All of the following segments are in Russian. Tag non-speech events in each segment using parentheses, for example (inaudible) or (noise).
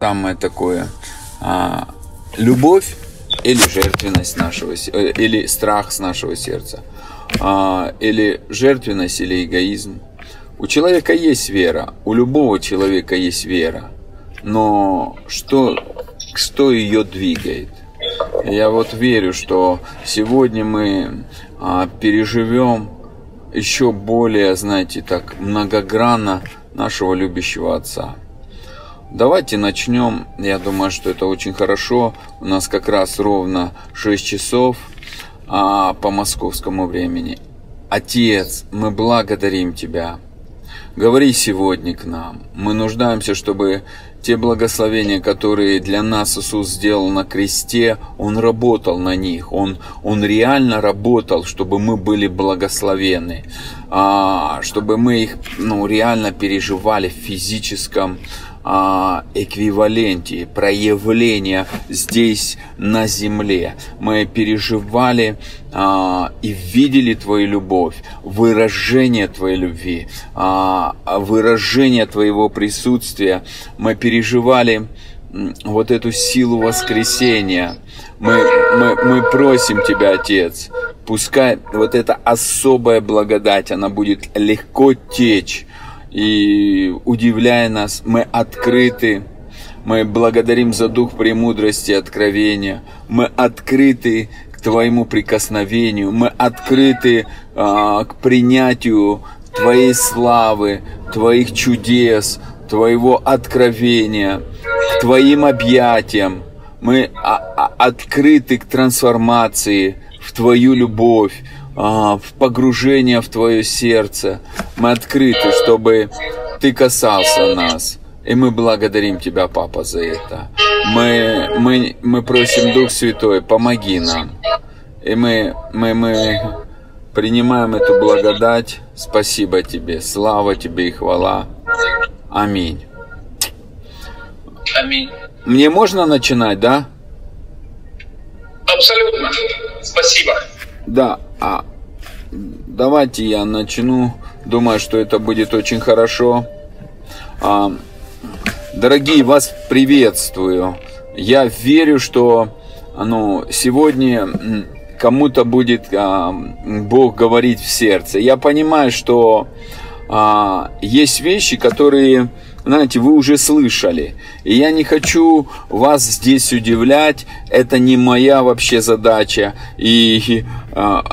самое такое. А, любовь или жертвенность нашего, э, или страх с нашего сердца, а, или жертвенность, или эгоизм. У человека есть вера, у любого человека есть вера, но что, что ее двигает? Я вот верю, что сегодня мы а, переживем еще более, знаете, так многогранно нашего любящего Отца. Давайте начнем. Я думаю, что это очень хорошо. У нас как раз ровно 6 часов а, по московскому времени. Отец, мы благодарим Тебя. Говори сегодня к нам. Мы нуждаемся, чтобы те благословения, которые для нас Иисус сделал на кресте, Он работал на них. Он, он реально работал, чтобы мы были благословены. А, чтобы мы их ну, реально переживали в физическом а, эквиваленте, проявления здесь на земле. Мы переживали а, и видели Твою любовь, выражение Твоей любви, а, выражение Твоего присутствия. Мы переживали вот эту силу воскресения. Мы, мы, мы просим Тебя, Отец, пускай вот эта особая благодать, она будет легко течь и удивляя нас, мы открыты, мы благодарим за дух премудрости и откровения, мы открыты к Твоему прикосновению, мы открыты а, к принятию Твоей славы, Твоих чудес, Твоего откровения, к Твоим объятиям. Мы а, а, открыты к трансформации в Твою любовь, а, в погружение в Твое сердце. Мы открыты, чтобы Ты касался нас. И мы благодарим Тебя, Папа, за это. Мы, мы, мы просим, Дух Святой, помоги нам. И мы, мы, мы принимаем эту благодать. Спасибо Тебе, слава Тебе и хвала. Аминь. Аминь. Мне можно начинать, да? Абсолютно. Спасибо. Да, а давайте я начну. Думаю, что это будет очень хорошо. А, дорогие, вас приветствую. Я верю, что ну, сегодня кому-то будет а, Бог говорить в сердце. Я понимаю, что а, есть вещи, которые знаете, вы уже слышали. И я не хочу вас здесь удивлять, это не моя вообще задача. И а,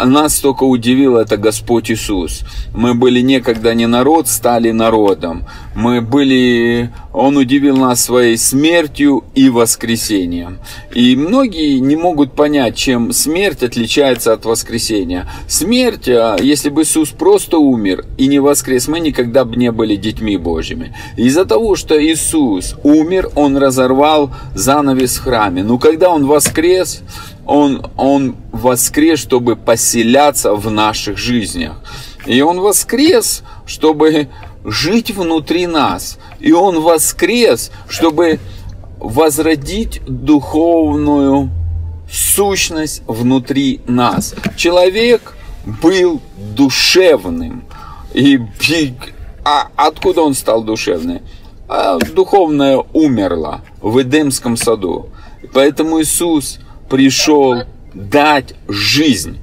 нас только удивил это Господь Иисус. Мы были некогда не народ, стали народом. Мы были, Он удивил нас своей смертью и воскресением. И многие не могут понять, чем смерть отличается от воскресения. Смерть, а, если бы Иисус просто умер и не воскрес, мы никогда бы не были детьми Божьими. Из-за того, что Иисус умер, Он разорвал занавес в храме. Но когда Он воскрес, он, он воскрес, чтобы поселяться в наших жизнях. И Он воскрес, чтобы жить внутри нас. И Он воскрес, чтобы возродить духовную сущность внутри нас. Человек был душевным. И, а откуда он стал душевным? А духовное умерло в Эдемском саду. Поэтому Иисус пришел дать жизнь.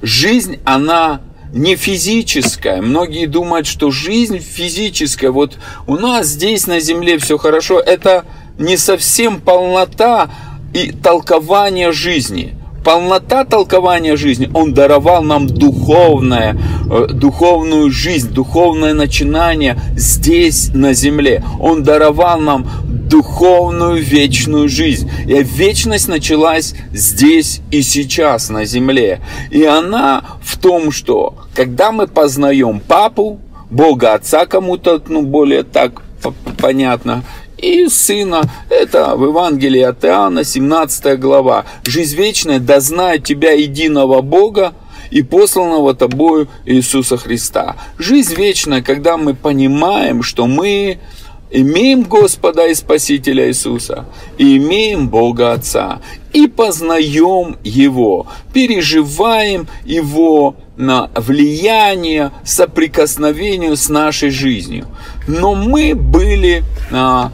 Жизнь, она не физическая. Многие думают, что жизнь физическая. Вот у нас здесь на земле все хорошо. Это не совсем полнота и толкование жизни. Полнота толкования жизни. Он даровал нам духовное, э, духовную жизнь, духовное начинание здесь на земле. Он даровал нам духовную вечную жизнь. И вечность началась здесь и сейчас на земле. И она в том, что когда мы познаем папу, Бога Отца кому-то, ну, более так понятно, и Сына, это в Евангелии от Иоанна, 17 глава. Жизнь вечная, да знает тебя единого Бога, и посланного тобою Иисуса Христа. Жизнь вечная, когда мы понимаем, что мы имеем Господа и Спасителя Иисуса, и имеем Бога Отца, и познаем Его, переживаем Его на влияние, соприкосновению с нашей жизнью. Но мы были а,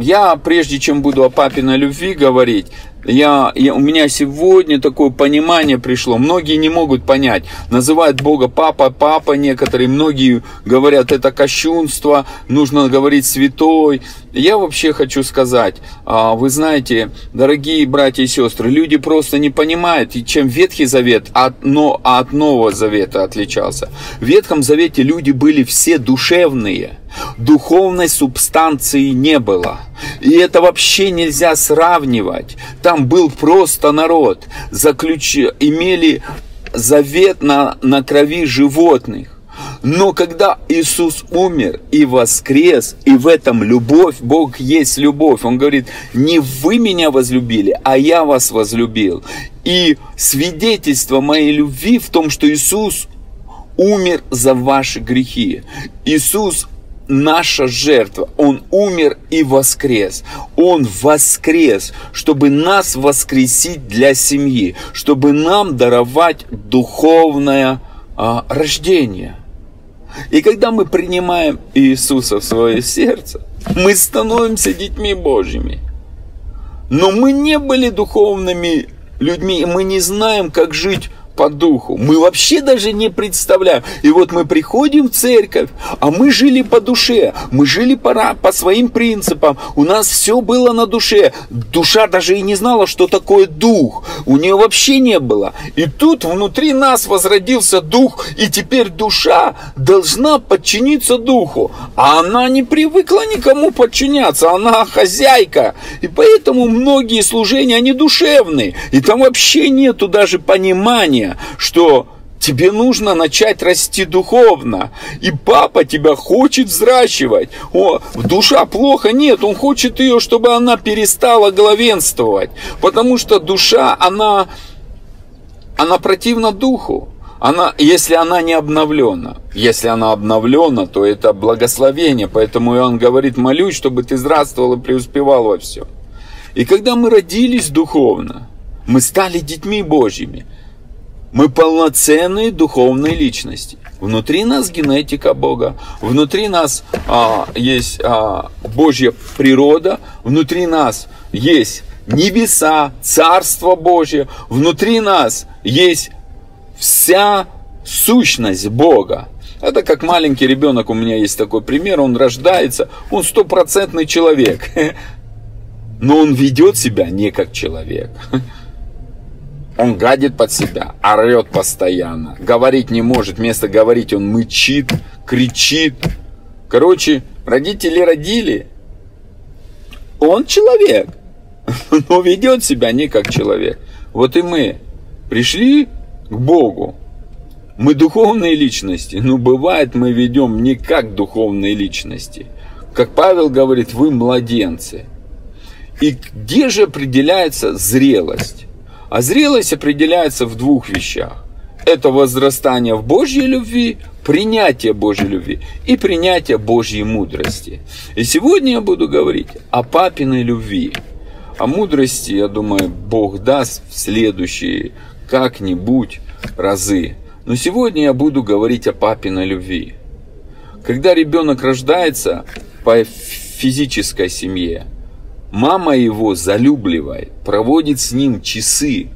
я, прежде чем буду о папиной любви говорить, я, я, у меня сегодня такое понимание пришло. Многие не могут понять. Называют Бога папа, папа некоторые. Многие говорят, это кощунство, нужно говорить святой. Я вообще хочу сказать, а, вы знаете, дорогие братья и сестры, люди просто не понимают, чем Ветхий Завет от, но, от Нового Завета отличался. В Ветхом Завете люди были все душевные. Духовной субстанции не было. И это вообще нельзя сравнивать. Там был просто народ. Заключ... Имели завет на, на крови животных. Но когда Иисус умер и воскрес, и в этом любовь, Бог есть любовь, Он говорит, не вы меня возлюбили, а я вас возлюбил. И свидетельство моей любви в том, что Иисус умер за ваши грехи. Иисус наша жертва. Он умер и воскрес. Он воскрес, чтобы нас воскресить для семьи, чтобы нам даровать духовное а, рождение. И когда мы принимаем Иисуса в свое сердце, мы становимся детьми Божьими. Но мы не были духовными людьми, и мы не знаем, как жить по духу. Мы вообще даже не представляем. И вот мы приходим в церковь, а мы жили по душе, мы жили по, по своим принципам. У нас все было на душе. Душа даже и не знала, что такое дух. У нее вообще не было. И тут внутри нас возродился дух, и теперь душа должна подчиниться духу. А она не привыкла никому подчиняться, она хозяйка. И поэтому многие служения, они душевные. И там вообще нету даже понимания, что Тебе нужно начать расти духовно. И папа тебя хочет взращивать. О, душа плохо? Нет, он хочет ее, чтобы она перестала главенствовать. Потому что душа, она, она противна духу. Она, если она не обновлена, если она обновлена, то это благословение. Поэтому он говорит, молюсь, чтобы ты здравствовал и преуспевал во всем. И когда мы родились духовно, мы стали детьми Божьими – мы полноценные духовные личности. Внутри нас генетика Бога, внутри нас а, есть а, Божья природа, внутри нас есть небеса, Царство Божье, внутри нас есть вся сущность Бога. Это как маленький ребенок, у меня есть такой пример, он рождается, он стопроцентный человек, (laughs) но он ведет себя не как человек. (laughs) Он гадит под себя, орет постоянно, говорить не может, вместо говорить он мычит, кричит. Короче, родители родили. Он человек, (laughs) но ведет себя не как человек. Вот и мы пришли к Богу. Мы духовные личности, но бывает мы ведем не как духовные личности. Как Павел говорит, вы младенцы. И где же определяется зрелость? А зрелость определяется в двух вещах. Это возрастание в Божьей любви, принятие Божьей любви и принятие Божьей мудрости. И сегодня я буду говорить о папиной любви. О мудрости, я думаю, Бог даст в следующие как-нибудь разы. Но сегодня я буду говорить о папиной любви. Когда ребенок рождается по физической семье – Мама его залюбливает, проводит с ним часы.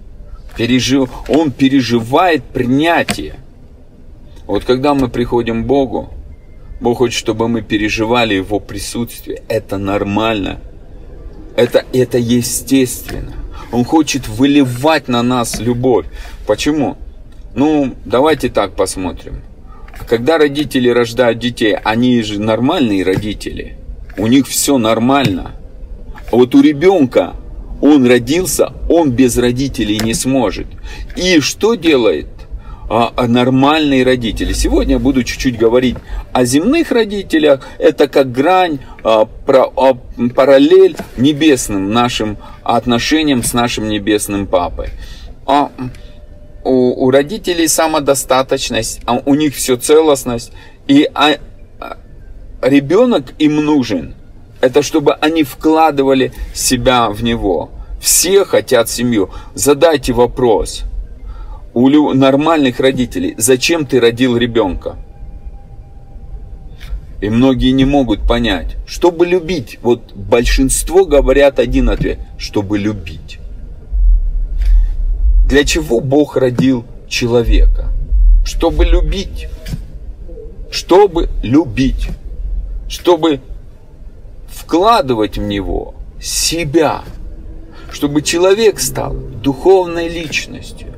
Пережив... Он переживает принятие. Вот когда мы приходим к Богу, Бог хочет, чтобы мы переживали Его присутствие. Это нормально. Это, это естественно. Он хочет выливать на нас любовь. Почему? Ну, давайте так посмотрим. Когда родители рождают детей, они же нормальные родители. У них все нормально. Вот у ребенка он родился, он без родителей не сможет. И что делает а, а нормальные родители? Сегодня я буду чуть-чуть говорить о земных родителях. Это как грань, а, про, а, параллель небесным нашим отношениям с нашим небесным папой. А, у, у родителей самодостаточность, а у них все целостность. И а, а ребенок им нужен – это чтобы они вкладывали себя в него. Все хотят семью. Задайте вопрос у нормальных родителей, зачем ты родил ребенка? И многие не могут понять, чтобы любить. Вот большинство говорят один ответ, чтобы любить. Для чего Бог родил человека? Чтобы любить. Чтобы любить. Чтобы вкладывать в него себя. Чтобы человек стал духовной личностью.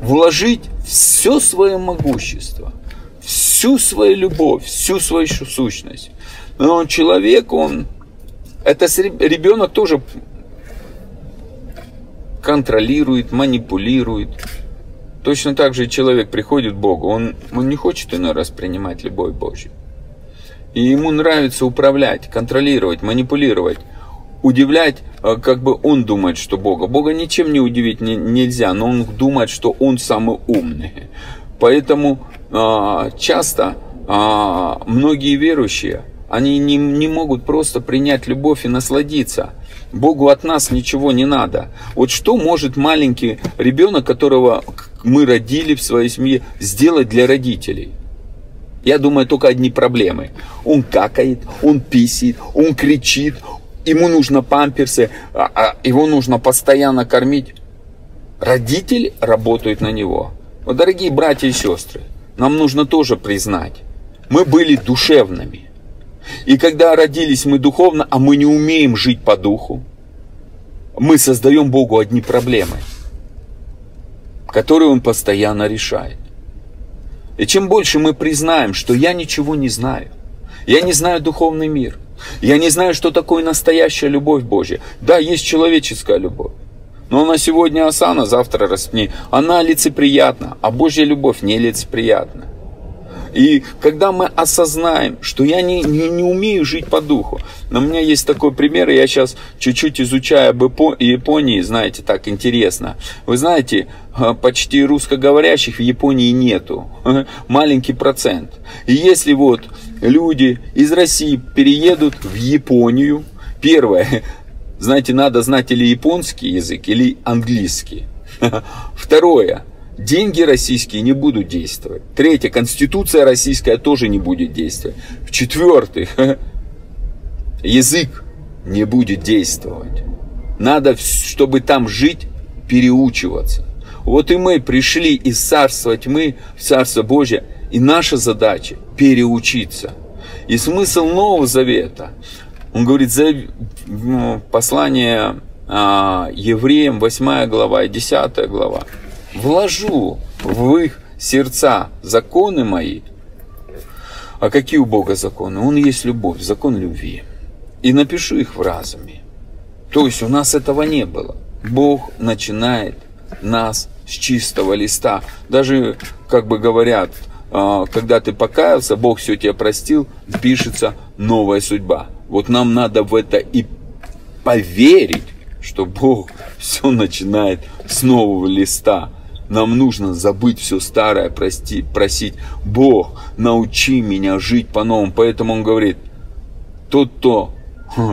Вложить все свое могущество всю свою любовь, всю свою сущность. Но человек, он, это ребенок тоже контролирует, манипулирует. Точно так же человек приходит к Богу, он, он не хочет иной раз принимать любовь Божью. И ему нравится управлять, контролировать, манипулировать, удивлять, э, как бы он думает, что Бога. Бога ничем не удивить не, нельзя, но он думает, что он самый умный. Поэтому а, часто а, многие верующие, они не, не могут просто принять любовь и насладиться. Богу от нас ничего не надо. Вот что может маленький ребенок, которого мы родили в своей семье, сделать для родителей? Я думаю, только одни проблемы. Он какает, он писит, он кричит, ему нужно памперсы, а, его нужно постоянно кормить. Родитель работает на него. Вот, дорогие братья и сестры, нам нужно тоже признать, мы были душевными. И когда родились мы духовно, а мы не умеем жить по духу, мы создаем Богу одни проблемы, которые Он постоянно решает. И чем больше мы признаем, что я ничего не знаю, я не знаю духовный мир, я не знаю, что такое настоящая любовь Божья. Да, есть человеческая любовь. Но она сегодня осана, завтра распни. Она лицеприятна, а Божья любовь не лицеприятна. И когда мы осознаем, что я не, не, не умею жить по духу, но у меня есть такой пример, я сейчас чуть-чуть изучаю об Японии, знаете, так интересно. Вы знаете, а, почти русскоговорящих в Японии нету, (laughs) маленький процент. И если вот люди из России переедут в Японию, первое, (laughs) знаете, надо знать или японский язык, или английский. (laughs) Второе. Деньги российские не будут действовать. Третье. Конституция российская тоже не будет действовать. В-четвертых. (laughs) Язык не будет действовать. Надо, чтобы там жить, переучиваться. Вот и мы пришли из царства тьмы в царство Божье, и наша задача переучиться. И смысл Нового Завета он говорит, за послание а, евреям, 8 глава и 10 глава. Вложу в их сердца законы мои. А какие у Бога законы? Он есть любовь, закон любви. И напишу их в разуме. То есть у нас этого не было. Бог начинает нас с чистого листа. Даже, как бы говорят, а, когда ты покаялся, Бог все тебе простил, пишется новая судьба. Вот нам надо в это и поверить, что Бог все начинает с нового листа. Нам нужно забыть все старое, прости, просить, Бог, научи меня жить по-новому. Поэтому он говорит, тот, кто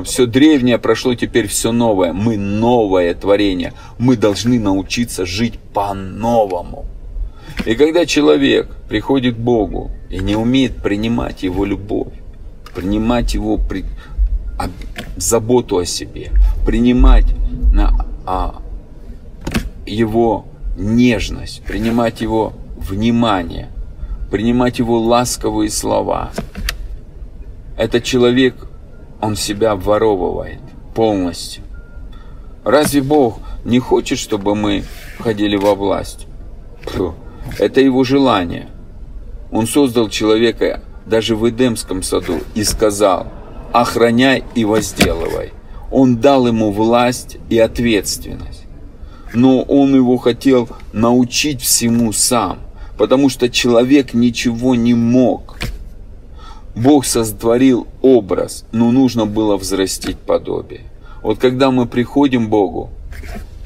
все древнее прошло, теперь все новое. Мы новое творение. Мы должны научиться жить по-новому. И когда человек приходит к Богу и не умеет принимать Его любовь, принимать Его заботу о себе, принимать а, его нежность, принимать его внимание, принимать его ласковые слова. Этот человек, он себя воровывает полностью. Разве Бог не хочет, чтобы мы входили во власть? Это его желание. Он создал человека даже в Эдемском саду и сказал – охраняй и возделывай. Он дал ему власть и ответственность. Но он его хотел научить всему сам, потому что человек ничего не мог. Бог сотворил образ, но нужно было взрастить подобие. Вот когда мы приходим к Богу,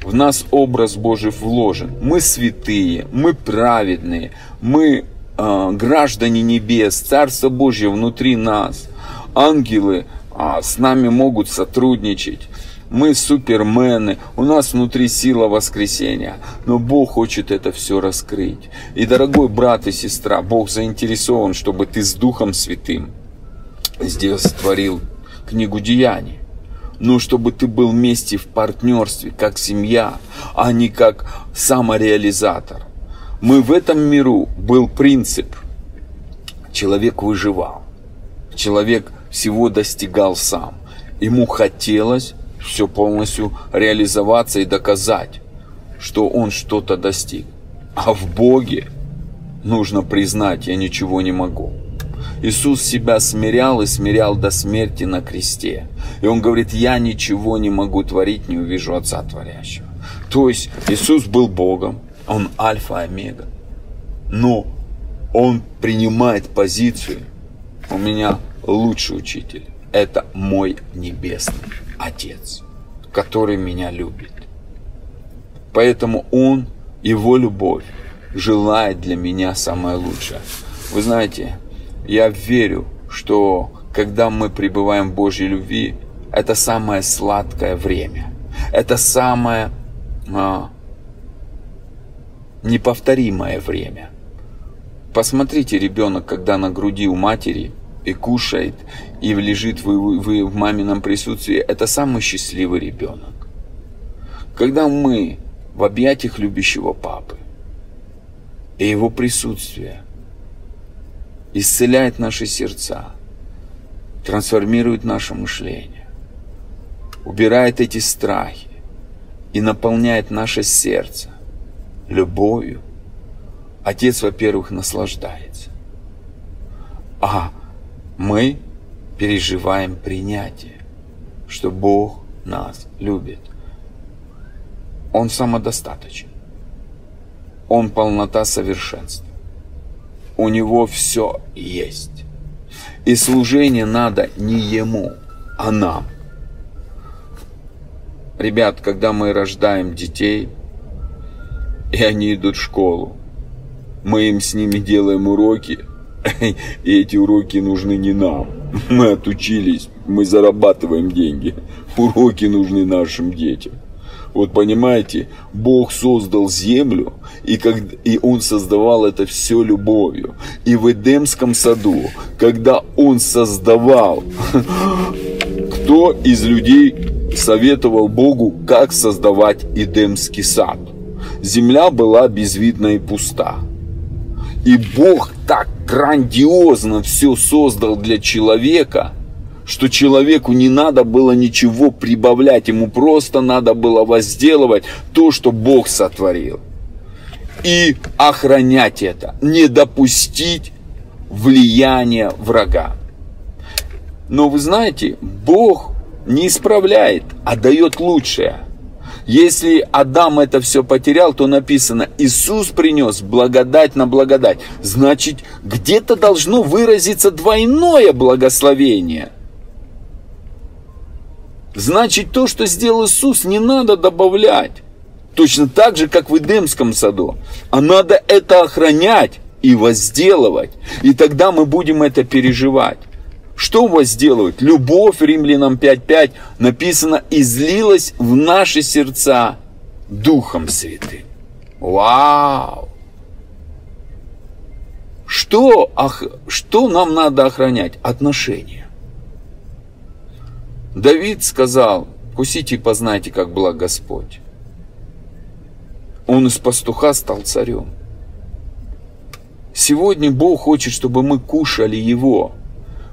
в нас образ Божий вложен. Мы святые, мы праведные, мы э, граждане небес, Царство Божье внутри нас ангелы а, с нами могут сотрудничать. Мы супермены, у нас внутри сила воскресения, но Бог хочет это все раскрыть. И, дорогой брат и сестра, Бог заинтересован, чтобы ты с Духом Святым здесь творил книгу Деяний. Но чтобы ты был вместе в партнерстве, как семья, а не как самореализатор. Мы в этом миру был принцип. Человек выживал. Человек всего достигал сам. Ему хотелось все полностью реализоваться и доказать, что он что-то достиг. А в Боге нужно признать, я ничего не могу. Иисус себя смирял и смирял до смерти на кресте. И он говорит, я ничего не могу творить, не увижу Отца Творящего. То есть Иисус был Богом, Он альфа и омега. Но Он принимает позицию, у меня лучший учитель. Это мой небесный Отец, который меня любит. Поэтому Он, Его любовь, желает для меня самое лучшее. Вы знаете, я верю, что когда мы пребываем в Божьей любви, это самое сладкое время. Это самое а, неповторимое время. Посмотрите, ребенок, когда на груди у матери и кушает, и лежит в, в, в мамином присутствии, это самый счастливый ребенок. Когда мы в объятиях любящего папы, и его присутствие исцеляет наши сердца, трансформирует наше мышление, убирает эти страхи и наполняет наше сердце любовью, Отец, во-первых, наслаждается. А мы переживаем принятие, что Бог нас любит. Он самодостаточен. Он полнота совершенства. У него все есть. И служение надо не ему, а нам. Ребят, когда мы рождаем детей, и они идут в школу, мы им с ними делаем уроки, (laughs) и эти уроки нужны не нам. Мы отучились, мы зарабатываем деньги. Уроки нужны нашим детям. Вот понимаете, Бог создал землю, и, как, и Он создавал это все любовью. И в Эдемском саду, когда Он создавал, (laughs) кто из людей советовал Богу, как создавать Эдемский сад? Земля была безвидна и пуста. И Бог грандиозно все создал для человека, что человеку не надо было ничего прибавлять, ему просто надо было возделывать то, что Бог сотворил. И охранять это, не допустить влияния врага. Но вы знаете, Бог не исправляет, а дает лучшее – если Адам это все потерял, то написано, Иисус принес благодать на благодать. Значит, где-то должно выразиться двойное благословение. Значит, то, что сделал Иисус, не надо добавлять. Точно так же, как в Эдемском саду. А надо это охранять и возделывать. И тогда мы будем это переживать. Что возделывать? Любовь, Римлянам 5.5 написано, излилась в наши сердца Духом Святым. Вау! Что, ох, что нам надо охранять? Отношения. Давид сказал, кусите и познайте, как благ Господь. Он из пастуха стал царем. Сегодня Бог хочет, чтобы мы кушали Его –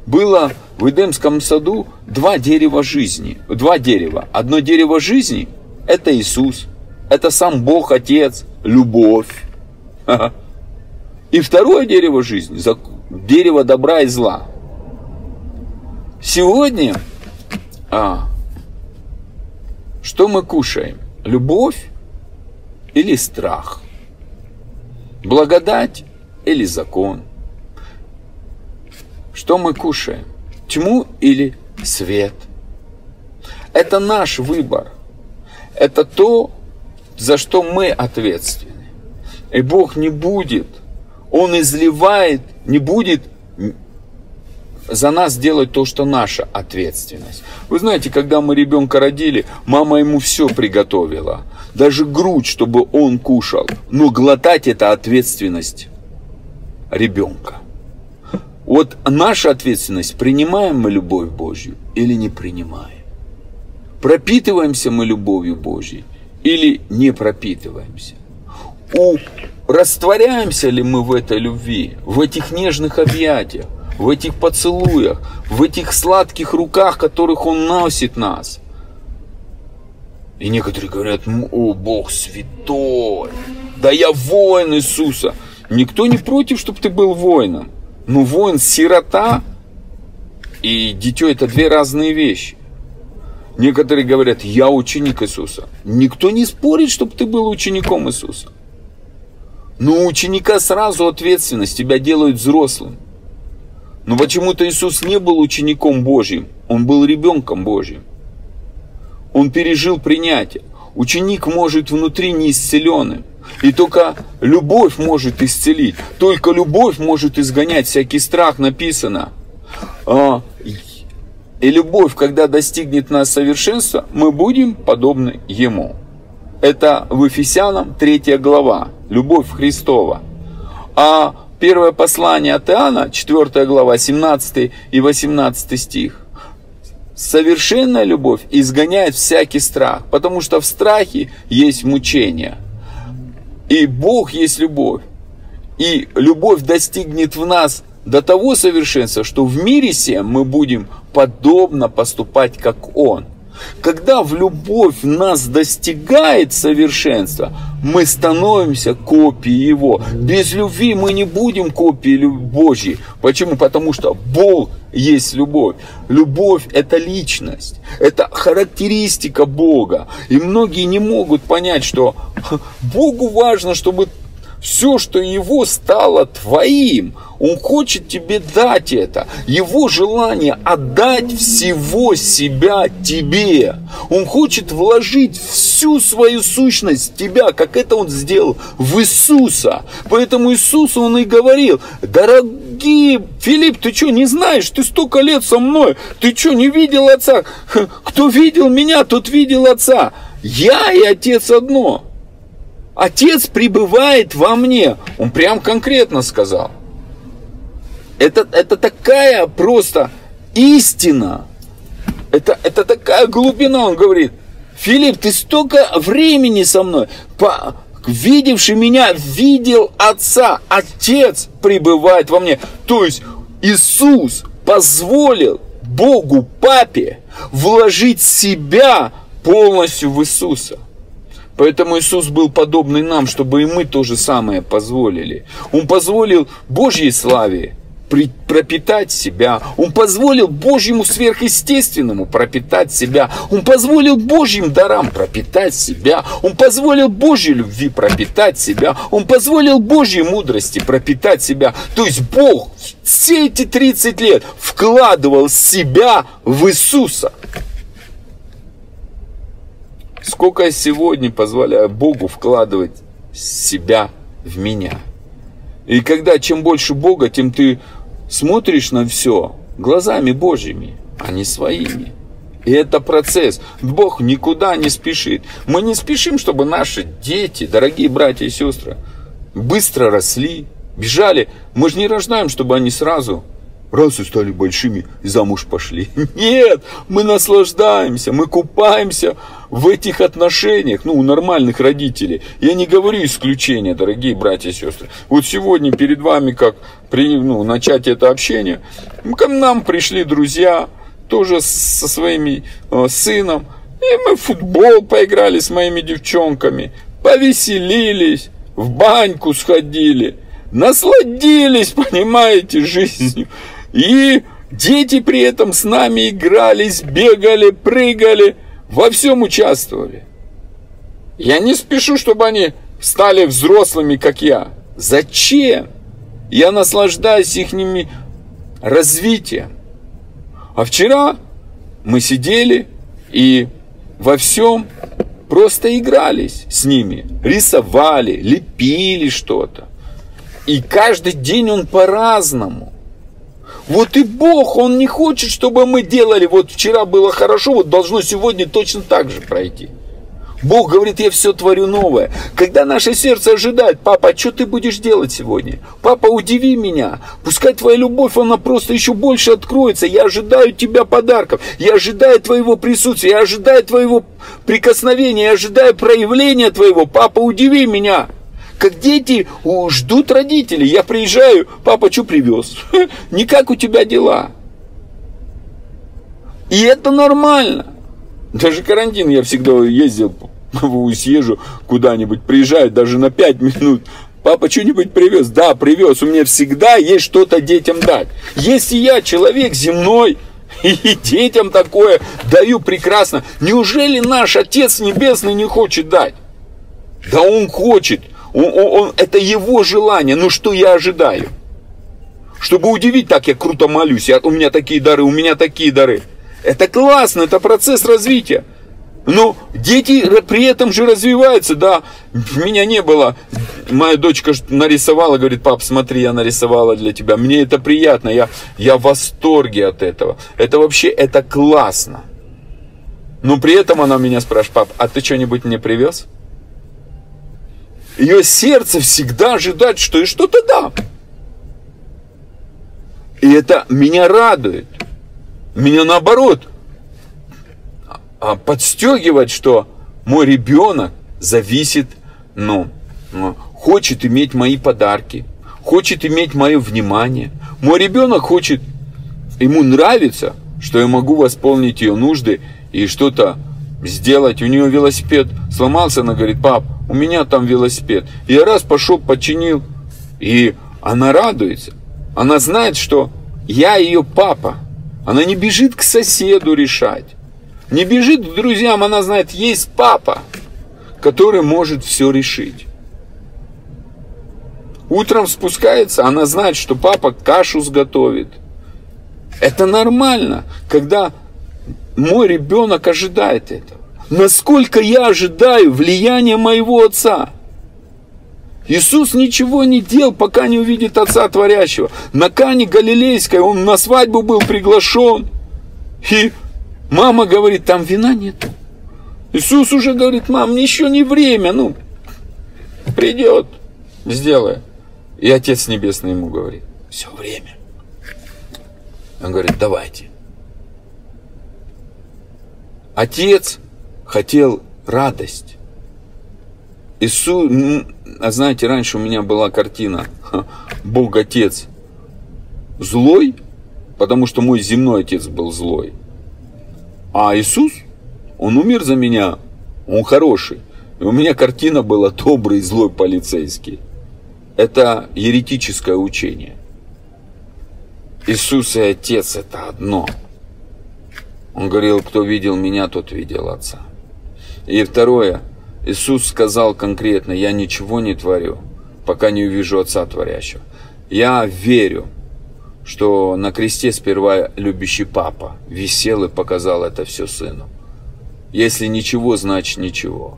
было в Эдемском саду два дерева жизни. Два дерева. Одно дерево жизни – это Иисус. Это сам Бог, Отец, любовь. (laughs) И второе дерево жизни – дерево добра и зла. Сегодня а, что мы кушаем? Любовь или страх? Благодать или закон? Что мы кушаем? Тьму или свет? Это наш выбор. Это то, за что мы ответственны. И Бог не будет, Он изливает, не будет за нас делать то, что наша ответственность. Вы знаете, когда мы ребенка родили, мама ему все приготовила. Даже грудь, чтобы он кушал. Но глотать это ответственность ребенка. Вот наша ответственность, принимаем мы любовь Божью или не принимаем. Пропитываемся мы любовью Божьей или не пропитываемся. У, растворяемся ли мы в этой любви, в этих нежных объятиях, в этих поцелуях, в этих сладких руках, которых Он носит нас. И некоторые говорят, о, Бог святой, да я воин Иисуса. Никто не против, чтобы ты был воином. Но воин-сирота и дитё это две разные вещи. Некоторые говорят, я ученик Иисуса. Никто не спорит, чтобы ты был учеником Иисуса. Но у ученика сразу ответственность, тебя делают взрослым. Но почему-то Иисус не был учеником Божьим, он был ребенком Божьим. Он пережил принятие. Ученик может внутри не исцеленным. И только любовь может исцелить. Только любовь может изгонять всякий страх, написано. А, и любовь, когда достигнет нас совершенства, мы будем подобны Ему. Это в Ефесянам 3 глава. Любовь Христова. А первое послание от Иоанна, 4 глава, 17 и 18 стих. Совершенная любовь изгоняет всякий страх, потому что в страхе есть мучение – и Бог есть любовь. И любовь достигнет в нас до того совершенства, что в мире всем мы будем подобно поступать, как Он – когда в любовь нас достигает совершенства, мы становимся копией Его. Без любви мы не будем копией Божьей. Почему? Потому что Бог есть любовь. Любовь – это личность, это характеристика Бога. И многие не могут понять, что (laughs) Богу важно, чтобы все, что его стало твоим, он хочет тебе дать это. Его желание отдать всего себя тебе. Он хочет вложить всю свою сущность в тебя, как это он сделал в Иисуса. Поэтому Иисусу он и говорил, дорогие, Филипп, ты что, не знаешь? Ты столько лет со мной. Ты что, не видел Отца? Кто видел меня, тот видел Отца. Я и Отец одно. Отец пребывает во мне. Он прям конкретно сказал. Это, это такая просто истина. Это, это такая глубина, он говорит. Филипп, ты столько времени со мной. По, видевший меня, видел Отца. Отец пребывает во мне. То есть Иисус позволил Богу, Папе, вложить себя полностью в Иисуса. Поэтому Иисус был подобный нам, чтобы и мы то же самое позволили. Он позволил Божьей славе пропитать себя. Он позволил Божьему сверхъестественному пропитать себя. Он позволил Божьим дарам пропитать себя. Он позволил Божьей любви пропитать себя. Он позволил Божьей мудрости пропитать себя. То есть Бог все эти 30 лет вкладывал себя в Иисуса. Сколько я сегодня позволяю Богу вкладывать себя в меня. И когда чем больше Бога, тем ты смотришь на все глазами Божьими, а не своими. И это процесс. Бог никуда не спешит. Мы не спешим, чтобы наши дети, дорогие братья и сестры, быстро росли, бежали. Мы же не рождаем, чтобы они сразу раз и стали большими, и замуж пошли. (laughs) Нет, мы наслаждаемся, мы купаемся в этих отношениях, ну, у нормальных родителей. Я не говорю исключения, дорогие братья и сестры. Вот сегодня перед вами, как при, ну, начать это общение, к нам пришли друзья, тоже со своими э, сыном, и мы в футбол поиграли с моими девчонками, повеселились, в баньку сходили, насладились, (laughs) понимаете, жизнью. И дети при этом с нами игрались, бегали, прыгали, во всем участвовали. Я не спешу, чтобы они стали взрослыми, как я. Зачем? Я наслаждаюсь их развитием. А вчера мы сидели и во всем просто игрались с ними, рисовали, лепили что-то. И каждый день он по-разному. Вот и Бог, Он не хочет, чтобы мы делали, вот вчера было хорошо, вот должно сегодня точно так же пройти. Бог говорит, я все творю новое. Когда наше сердце ожидает, папа, а что ты будешь делать сегодня? Папа, удиви меня. Пускай твоя любовь, она просто еще больше откроется. Я ожидаю тебя подарков. Я ожидаю твоего присутствия. Я ожидаю твоего прикосновения. Я ожидаю проявления твоего. Папа, удиви меня. Как дети ждут родителей. Я приезжаю, папа, что привез? (laughs) Никак у тебя дела. И это нормально. Даже карантин я всегда ездил, (laughs) съезжу куда-нибудь, приезжаю даже на 5 минут. Папа что-нибудь привез? Да, привез. У меня всегда есть что-то детям дать. Если я человек земной, (laughs) и детям такое даю прекрасно, неужели наш Отец Небесный не хочет дать? Да Он хочет. Он, он, он, это его желание. Но что я ожидаю? Чтобы удивить, так я круто молюсь. Я, у меня такие дары, у меня такие дары. Это классно, это процесс развития. Но дети при этом же развиваются, да. Меня не было. Моя дочка нарисовала, говорит, пап, смотри, я нарисовала для тебя. Мне это приятно, я, я в восторге от этого. Это вообще, это классно. Но при этом она меня спрашивает, пап, а ты что-нибудь мне привез? Ее сердце всегда ожидает, что и что-то дам. И это меня радует меня наоборот а, подстегивать, что мой ребенок зависит, ну, ну, хочет иметь мои подарки, хочет иметь мое внимание. Мой ребенок хочет, ему нравится, что я могу восполнить ее нужды и что-то сделать. У нее велосипед сломался, она говорит, пап, у меня там велосипед. Я раз пошел, починил, и она радуется. Она знает, что я ее папа. Она не бежит к соседу решать. Не бежит к друзьям, она знает, есть папа, который может все решить. Утром спускается, она знает, что папа кашу сготовит. Это нормально, когда мой ребенок ожидает этого. Насколько я ожидаю влияния моего отца – Иисус ничего не делал, пока не увидит Отца Творящего. На Кане Галилейской он на свадьбу был приглашен. И мама говорит, там вина нет. Иисус уже говорит, мам, еще не время, ну, придет, сделай. И Отец Небесный ему говорит, все время. Он говорит, давайте. Отец хотел радость. Иисус, а знаете, раньше у меня была картина (laughs) Бог Отец злой, потому что мой земной отец был злой. А Иисус, Он умер за меня, Он хороший. И у меня картина была добрый, злой полицейский. Это еретическое учение. Иисус и Отец это одно. Он говорил, кто видел меня, тот видел Отца. И второе, Иисус сказал конкретно, я ничего не творю, пока не увижу Отца Творящего. Я верю, что на кресте сперва любящий папа висел и показал это все сыну. Если ничего, значит ничего.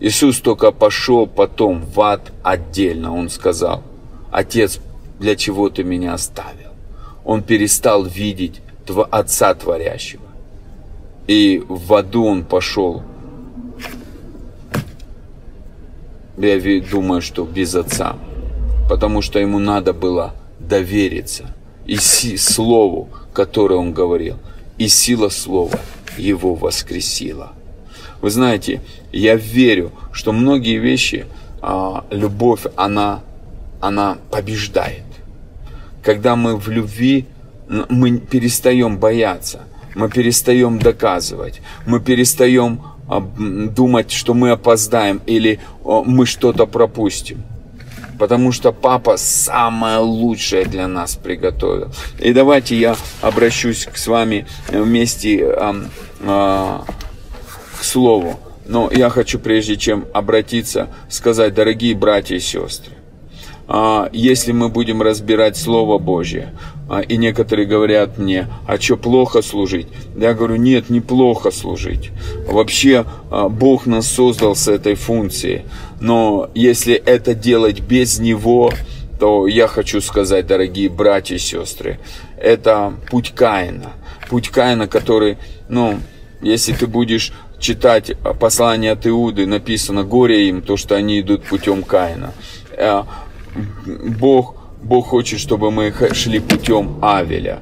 Иисус только пошел потом в ад отдельно. Он сказал, Отец, для чего ты меня оставил? Он перестал видеть Отца Творящего. И в аду он пошел я думаю, что без отца. Потому что ему надо было довериться и слову, которое он говорил. И сила слова его воскресила. Вы знаете, я верю, что многие вещи, а, любовь, она, она побеждает. Когда мы в любви, мы перестаем бояться, мы перестаем доказывать, мы перестаем думать, что мы опоздаем или мы что-то пропустим. Потому что папа самое лучшее для нас приготовил. И давайте я обращусь к с вами вместе э, э, к слову. Но я хочу, прежде чем обратиться, сказать, дорогие братья и сестры, а, если мы будем разбирать Слово Божье, а, и некоторые говорят мне, а что, плохо служить? Я говорю, нет, неплохо служить. Вообще, а, Бог нас создал с этой функцией. Но если это делать без Него, то я хочу сказать, дорогие братья и сестры, это путь Каина. Путь Каина, который, ну, если ты будешь читать послание от Иуды, написано «Горе им, то, что они идут путем Каина». Э, Бог, Бог хочет, чтобы мы шли путем Авеля.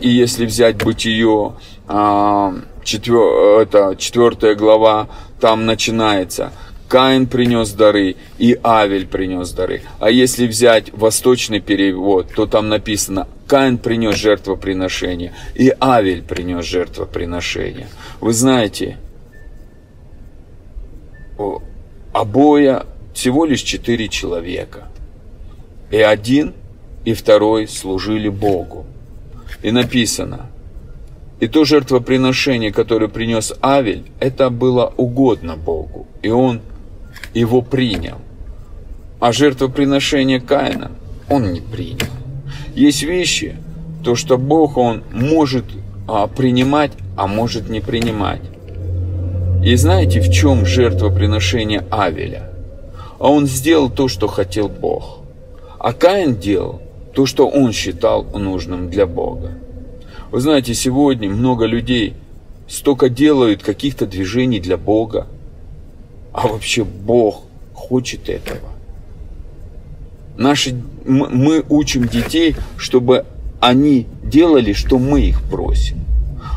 И если взять Бытие, а, четвер, это четвертая глава, там начинается – Каин принес дары и Авель принес дары. А если взять восточный перевод, то там написано Каин принес жертвоприношение и Авель принес жертвоприношение. Вы знаете, обоя всего лишь четыре человека. И один, и второй служили Богу. И написано, и то жертвоприношение, которое принес Авель, это было угодно Богу. И он его принял. А жертвоприношение Каина он не принял. Есть вещи, то, что Бог, Он может а, принимать, а может не принимать. И знаете, в чем жертвоприношение Авеля? А он сделал то, что хотел Бог. А Каин делал то, что он считал нужным для Бога. Вы знаете, сегодня много людей столько делают каких-то движений для Бога, а вообще Бог хочет этого. Наши, мы учим детей, чтобы они делали, что мы их просим.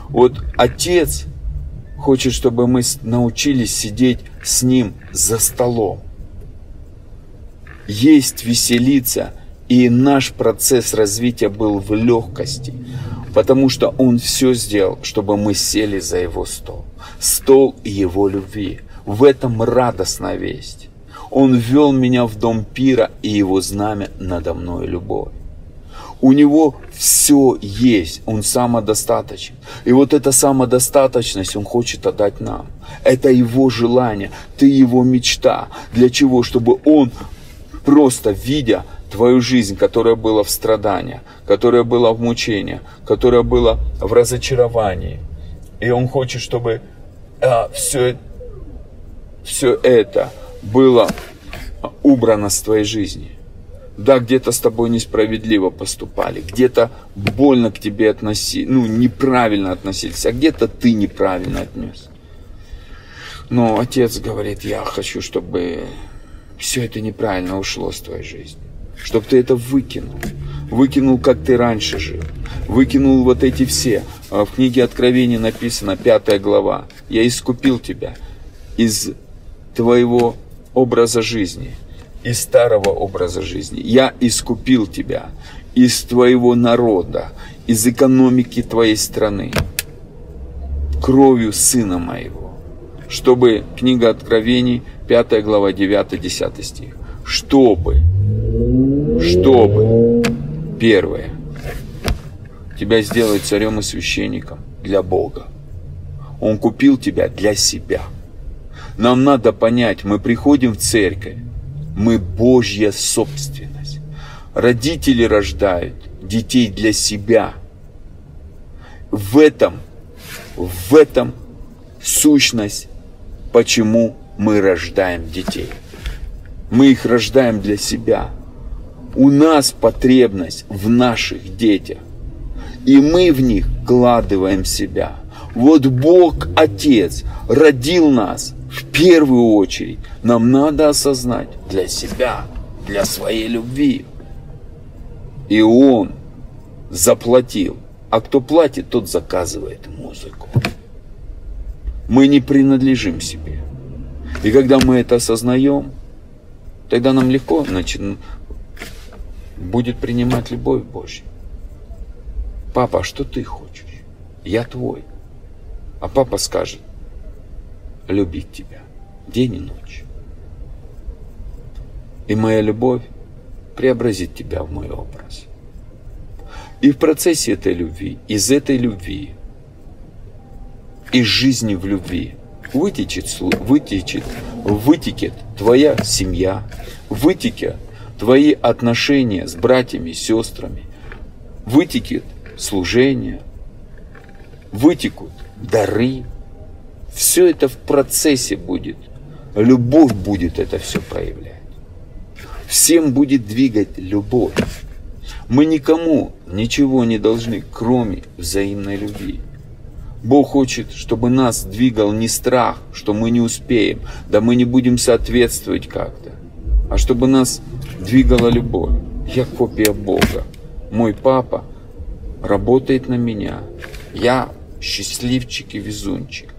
Вот отец хочет, чтобы мы научились сидеть с ним за столом. Есть, веселиться, и наш процесс развития был в легкости, потому что он все сделал, чтобы мы сели за его стол. Стол его любви. В этом радостная весть. Он ввел меня в дом пира, и его знамя надо мной любовь. У него все есть, он самодостаточен. И вот эта самодостаточность он хочет отдать нам. Это его желание, ты его мечта. Для чего? Чтобы он просто видя твою жизнь, которая была в страдании, которая была в мучении, которая была в разочаровании. И он хочет, чтобы а, все все это было убрано с твоей жизни. Да, где-то с тобой несправедливо поступали, где-то больно к тебе относились, ну, неправильно относились, а где-то ты неправильно отнес. Но отец говорит, я хочу, чтобы все это неправильно ушло с твоей жизни. Чтобы ты это выкинул. Выкинул, как ты раньше жил. Выкинул вот эти все. А в книге Откровения написано, пятая глава. Я искупил тебя из твоего образа жизни, из старого образа жизни. Я искупил тебя из твоего народа, из экономики твоей страны, кровью Сына Моего. Чтобы, книга Откровений, 5 глава, 9-10 стих. Чтобы, чтобы, первое, тебя сделать царем и священником для Бога. Он купил тебя для себя – нам надо понять, мы приходим в церковь, мы Божья собственность. Родители рождают детей для себя. В этом, в этом сущность, почему мы рождаем детей. Мы их рождаем для себя. У нас потребность в наших детях. И мы в них вкладываем себя. Вот Бог Отец родил нас в первую очередь нам надо осознать для себя, для своей любви. И он заплатил. А кто платит, тот заказывает музыку. Мы не принадлежим себе. И когда мы это осознаем, тогда нам легко значит, будет принимать любовь Божью. Папа, а что ты хочешь? Я твой. А папа скажет, любить тебя день и ночь. И моя любовь преобразит тебя в мой образ. И в процессе этой любви, из этой любви, из жизни в любви вытечет, вытечет, вытекет твоя семья, вытекет твои отношения с братьями, сестрами, вытекет служение, вытекут дары, все это в процессе будет. Любовь будет это все проявлять. Всем будет двигать любовь. Мы никому ничего не должны, кроме взаимной любви. Бог хочет, чтобы нас двигал не страх, что мы не успеем, да мы не будем соответствовать как-то, а чтобы нас двигала любовь. Я копия Бога. Мой папа работает на меня. Я счастливчик и везунчик.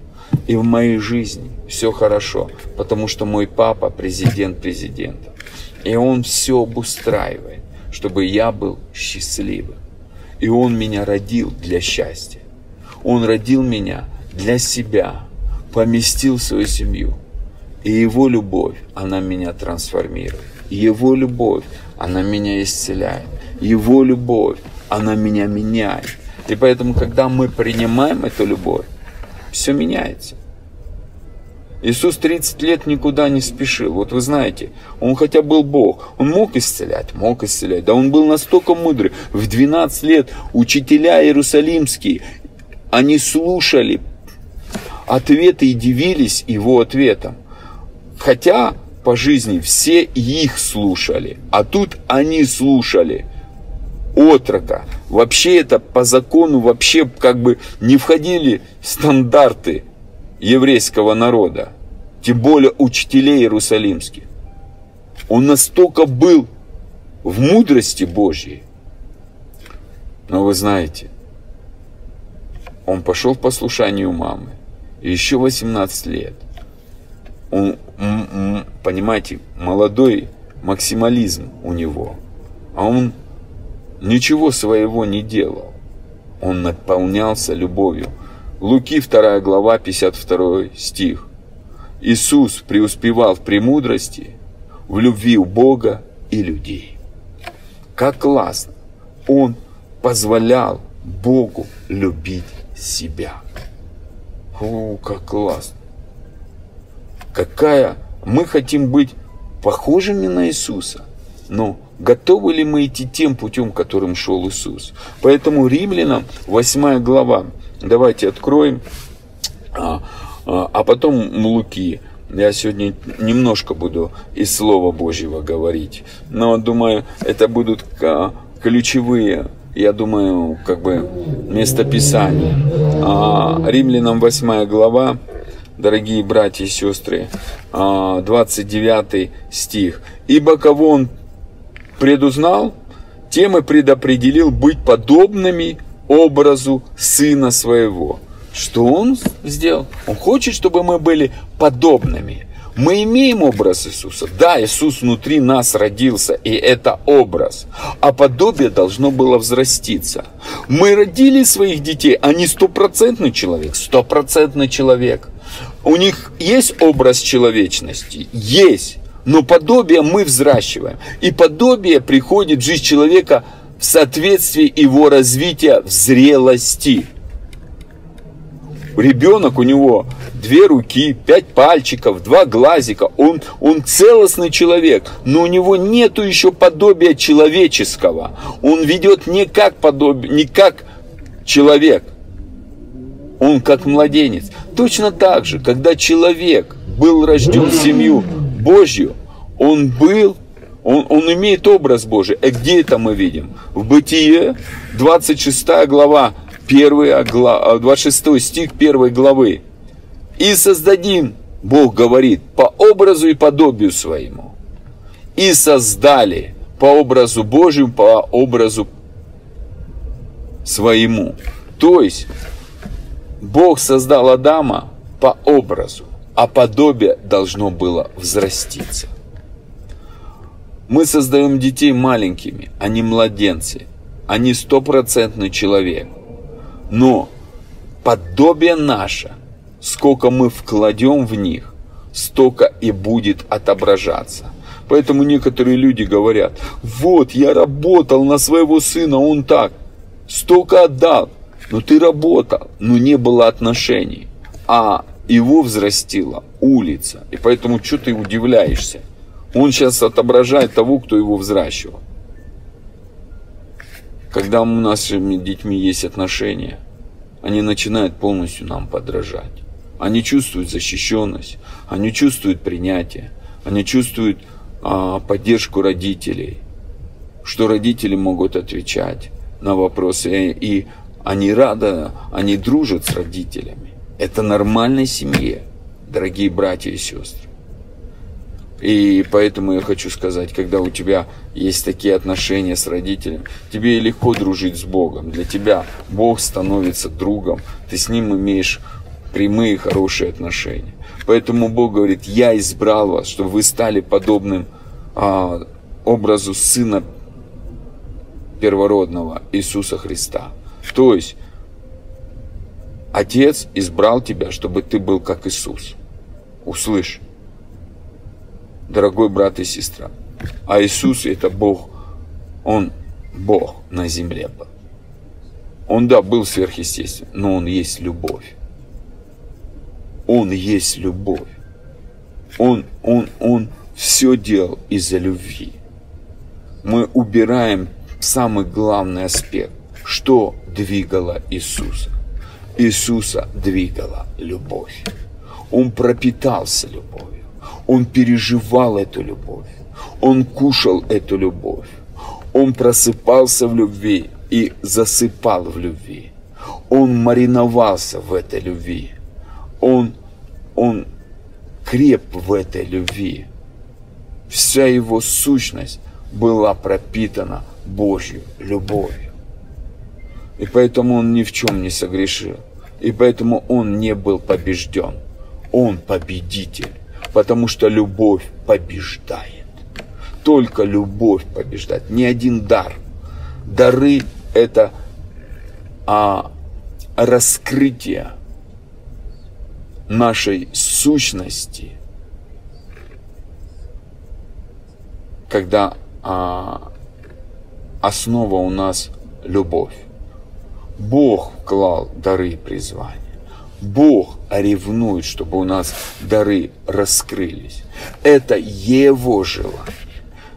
И в моей жизни все хорошо, потому что мой папа президент президента. И он все обустраивает, чтобы я был счастливым. И он меня родил для счастья. Он родил меня для себя, поместил в свою семью. И его любовь, она меня трансформирует. Его любовь, она меня исцеляет. Его любовь, она меня меняет. И поэтому, когда мы принимаем эту любовь, все меняется. Иисус 30 лет никуда не спешил. Вот вы знаете, он хотя был Бог, он мог исцелять, мог исцелять. Да он был настолько мудрый. В 12 лет учителя иерусалимские, они слушали ответы и дивились его ответам. Хотя по жизни все их слушали, а тут они слушали отрока. Вообще это по закону вообще как бы не входили стандарты еврейского народа, тем более учителей иерусалимских. Он настолько был в мудрости Божьей. Но вы знаете, он пошел в послушанию мамы, и еще 18 лет. Он, понимаете, молодой максимализм у него, а он ничего своего не делал. Он наполнялся любовью. Луки 2 глава, 52 стих. Иисус преуспевал в премудрости, в любви у Бога и людей. Как классно! Он позволял Богу любить себя. О, как классно! Какая... Мы хотим быть похожими на Иисуса, но готовы ли мы идти тем путем, которым шел Иисус? Поэтому римлянам 8 глава, давайте откроем, а, а, а потом Луки. Я сегодня немножко буду из Слова Божьего говорить, но думаю, это будут ключевые я думаю, как бы местописание. А, Римлянам 8 глава, дорогие братья и сестры, 29 а, стих. «Ибо кого он предузнал, тем и предопределил быть подобными образу Сына Своего». Что Он сделал? Он хочет, чтобы мы были подобными. Мы имеем образ Иисуса. Да, Иисус внутри нас родился, и это образ. А подобие должно было взраститься. Мы родили своих детей, они стопроцентный человек, стопроцентный человек. У них есть образ человечности? Есть. Но подобие мы взращиваем. И подобие приходит в жизнь человека в соответствии его развития в зрелости. Ребенок у него две руки, пять пальчиков, два глазика. Он, он целостный человек, но у него нету еще подобия человеческого. Он ведет не как подобие, не как человек. Он как младенец. Точно так же, когда человек был рожден в семью Божью, он был, он, он имеет образ Божий. И где это мы видим? В Бытие, 26 глава, 1 глава, 26 стих 1 главы. «И создадим, Бог говорит, по образу и подобию своему. И создали по образу Божьему, по образу своему». То есть, Бог создал Адама по образу, а подобие должно было взраститься. Мы создаем детей маленькими, а не младенцы. Они стопроцентный человек. Но подобие наше, сколько мы вкладем в них, столько и будет отображаться. Поэтому некоторые люди говорят, вот я работал на своего сына, он так, столько отдал, но ты работал, но не было отношений. А его взрастила улица. И поэтому что ты удивляешься? Он сейчас отображает того, кто его взращивал. Когда у нас с детьми есть отношения, они начинают полностью нам подражать. Они чувствуют защищенность, они чувствуют принятие, они чувствуют а, поддержку родителей, что родители могут отвечать на вопросы и они рады, они дружат с родителями. Это нормальной семье, дорогие братья и сестры. И поэтому я хочу сказать, когда у тебя есть такие отношения с родителем, тебе легко дружить с Богом. Для тебя Бог становится другом, ты с Ним имеешь прямые хорошие отношения. Поэтому Бог говорит, я избрал вас, чтобы вы стали подобным а, образу Сына первородного Иисуса Христа. То есть, Отец избрал тебя, чтобы ты был как Иисус. Услышь дорогой брат и сестра. А Иисус это Бог, Он Бог на земле был. Он, да, был сверхъестественным, но Он есть любовь. Он есть любовь. Он, он, он все делал из-за любви. Мы убираем самый главный аспект, что двигало Иисуса. Иисуса двигала любовь. Он пропитался любовью. Он переживал эту любовь. Он кушал эту любовь. Он просыпался в любви и засыпал в любви. Он мариновался в этой любви. Он, он креп в этой любви. Вся его сущность была пропитана Божью любовью. И поэтому он ни в чем не согрешил. И поэтому он не был побежден. Он победитель потому что любовь побеждает. Только любовь побеждает, ни один дар. Дары – это а, раскрытие нашей сущности, когда а, основа у нас любовь. Бог вклал дары призвания. Бог ревнует, чтобы у нас дары раскрылись. Это Его желание.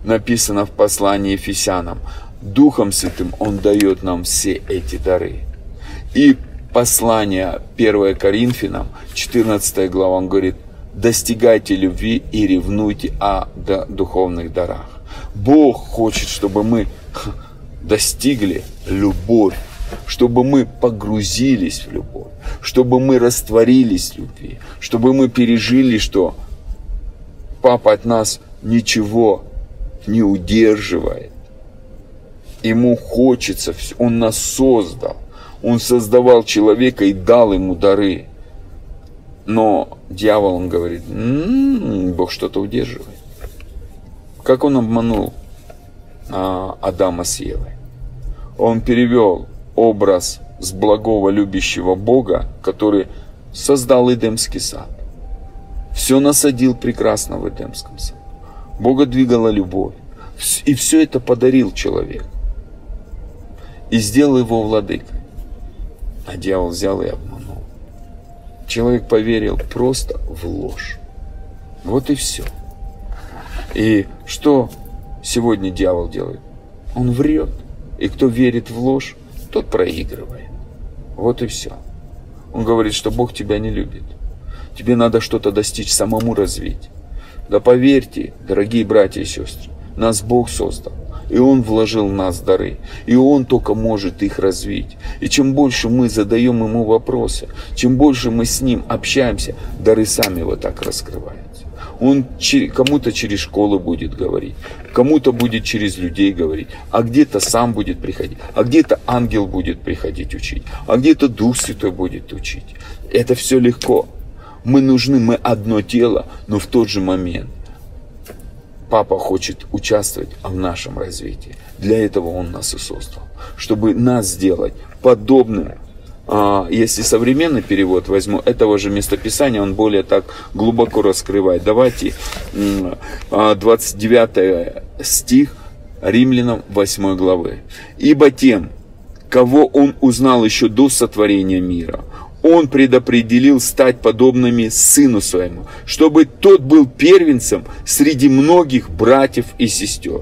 Написано в послании Ефесянам. Духом Святым Он дает нам все эти дары. И послание 1 Коринфянам, 14 глава, он говорит, достигайте любви и ревнуйте о духовных дарах. Бог хочет, чтобы мы достигли любовь чтобы мы погрузились в любовь, чтобы мы растворились в любви, чтобы мы пережили, что папа от нас ничего не удерживает. Ему хочется, он нас создал. Он создавал человека и дал ему дары. Но дьявол, он говорит, м-м, Бог что-то удерживает. Как он обманул а, Адама с Евой? Он перевел образ с благого любящего Бога, который создал Эдемский сад. Все насадил прекрасно в Эдемском саду. Бога двигала любовь. И все это подарил человек. И сделал его владыкой. А дьявол взял и обманул. Человек поверил просто в ложь. Вот и все. И что сегодня дьявол делает? Он врет. И кто верит в ложь, тот проигрывает. Вот и все. Он говорит, что Бог тебя не любит. Тебе надо что-то достичь, самому развить. Да поверьте, дорогие братья и сестры, нас Бог создал. И Он вложил в нас дары. И Он только может их развить. И чем больше мы задаем Ему вопросы, чем больше мы с Ним общаемся, дары сами вот так раскрываются. Он кому-то через школу будет говорить, кому-то будет через людей говорить, а где-то сам будет приходить, а где-то ангел будет приходить учить, а где-то Дух Святой будет учить. Это все легко. Мы нужны, мы одно тело, но в тот же момент Папа хочет участвовать в нашем развитии. Для этого Он нас и создал. Чтобы нас сделать подобным если современный перевод возьму, этого же местописания он более так глубоко раскрывает. Давайте 29 а, стих Римлянам 8 главы. «Ибо тем, кого он узнал еще до сотворения мира, он предопределил стать подобными сыну своему, чтобы тот был первенцем среди многих братьев и сестер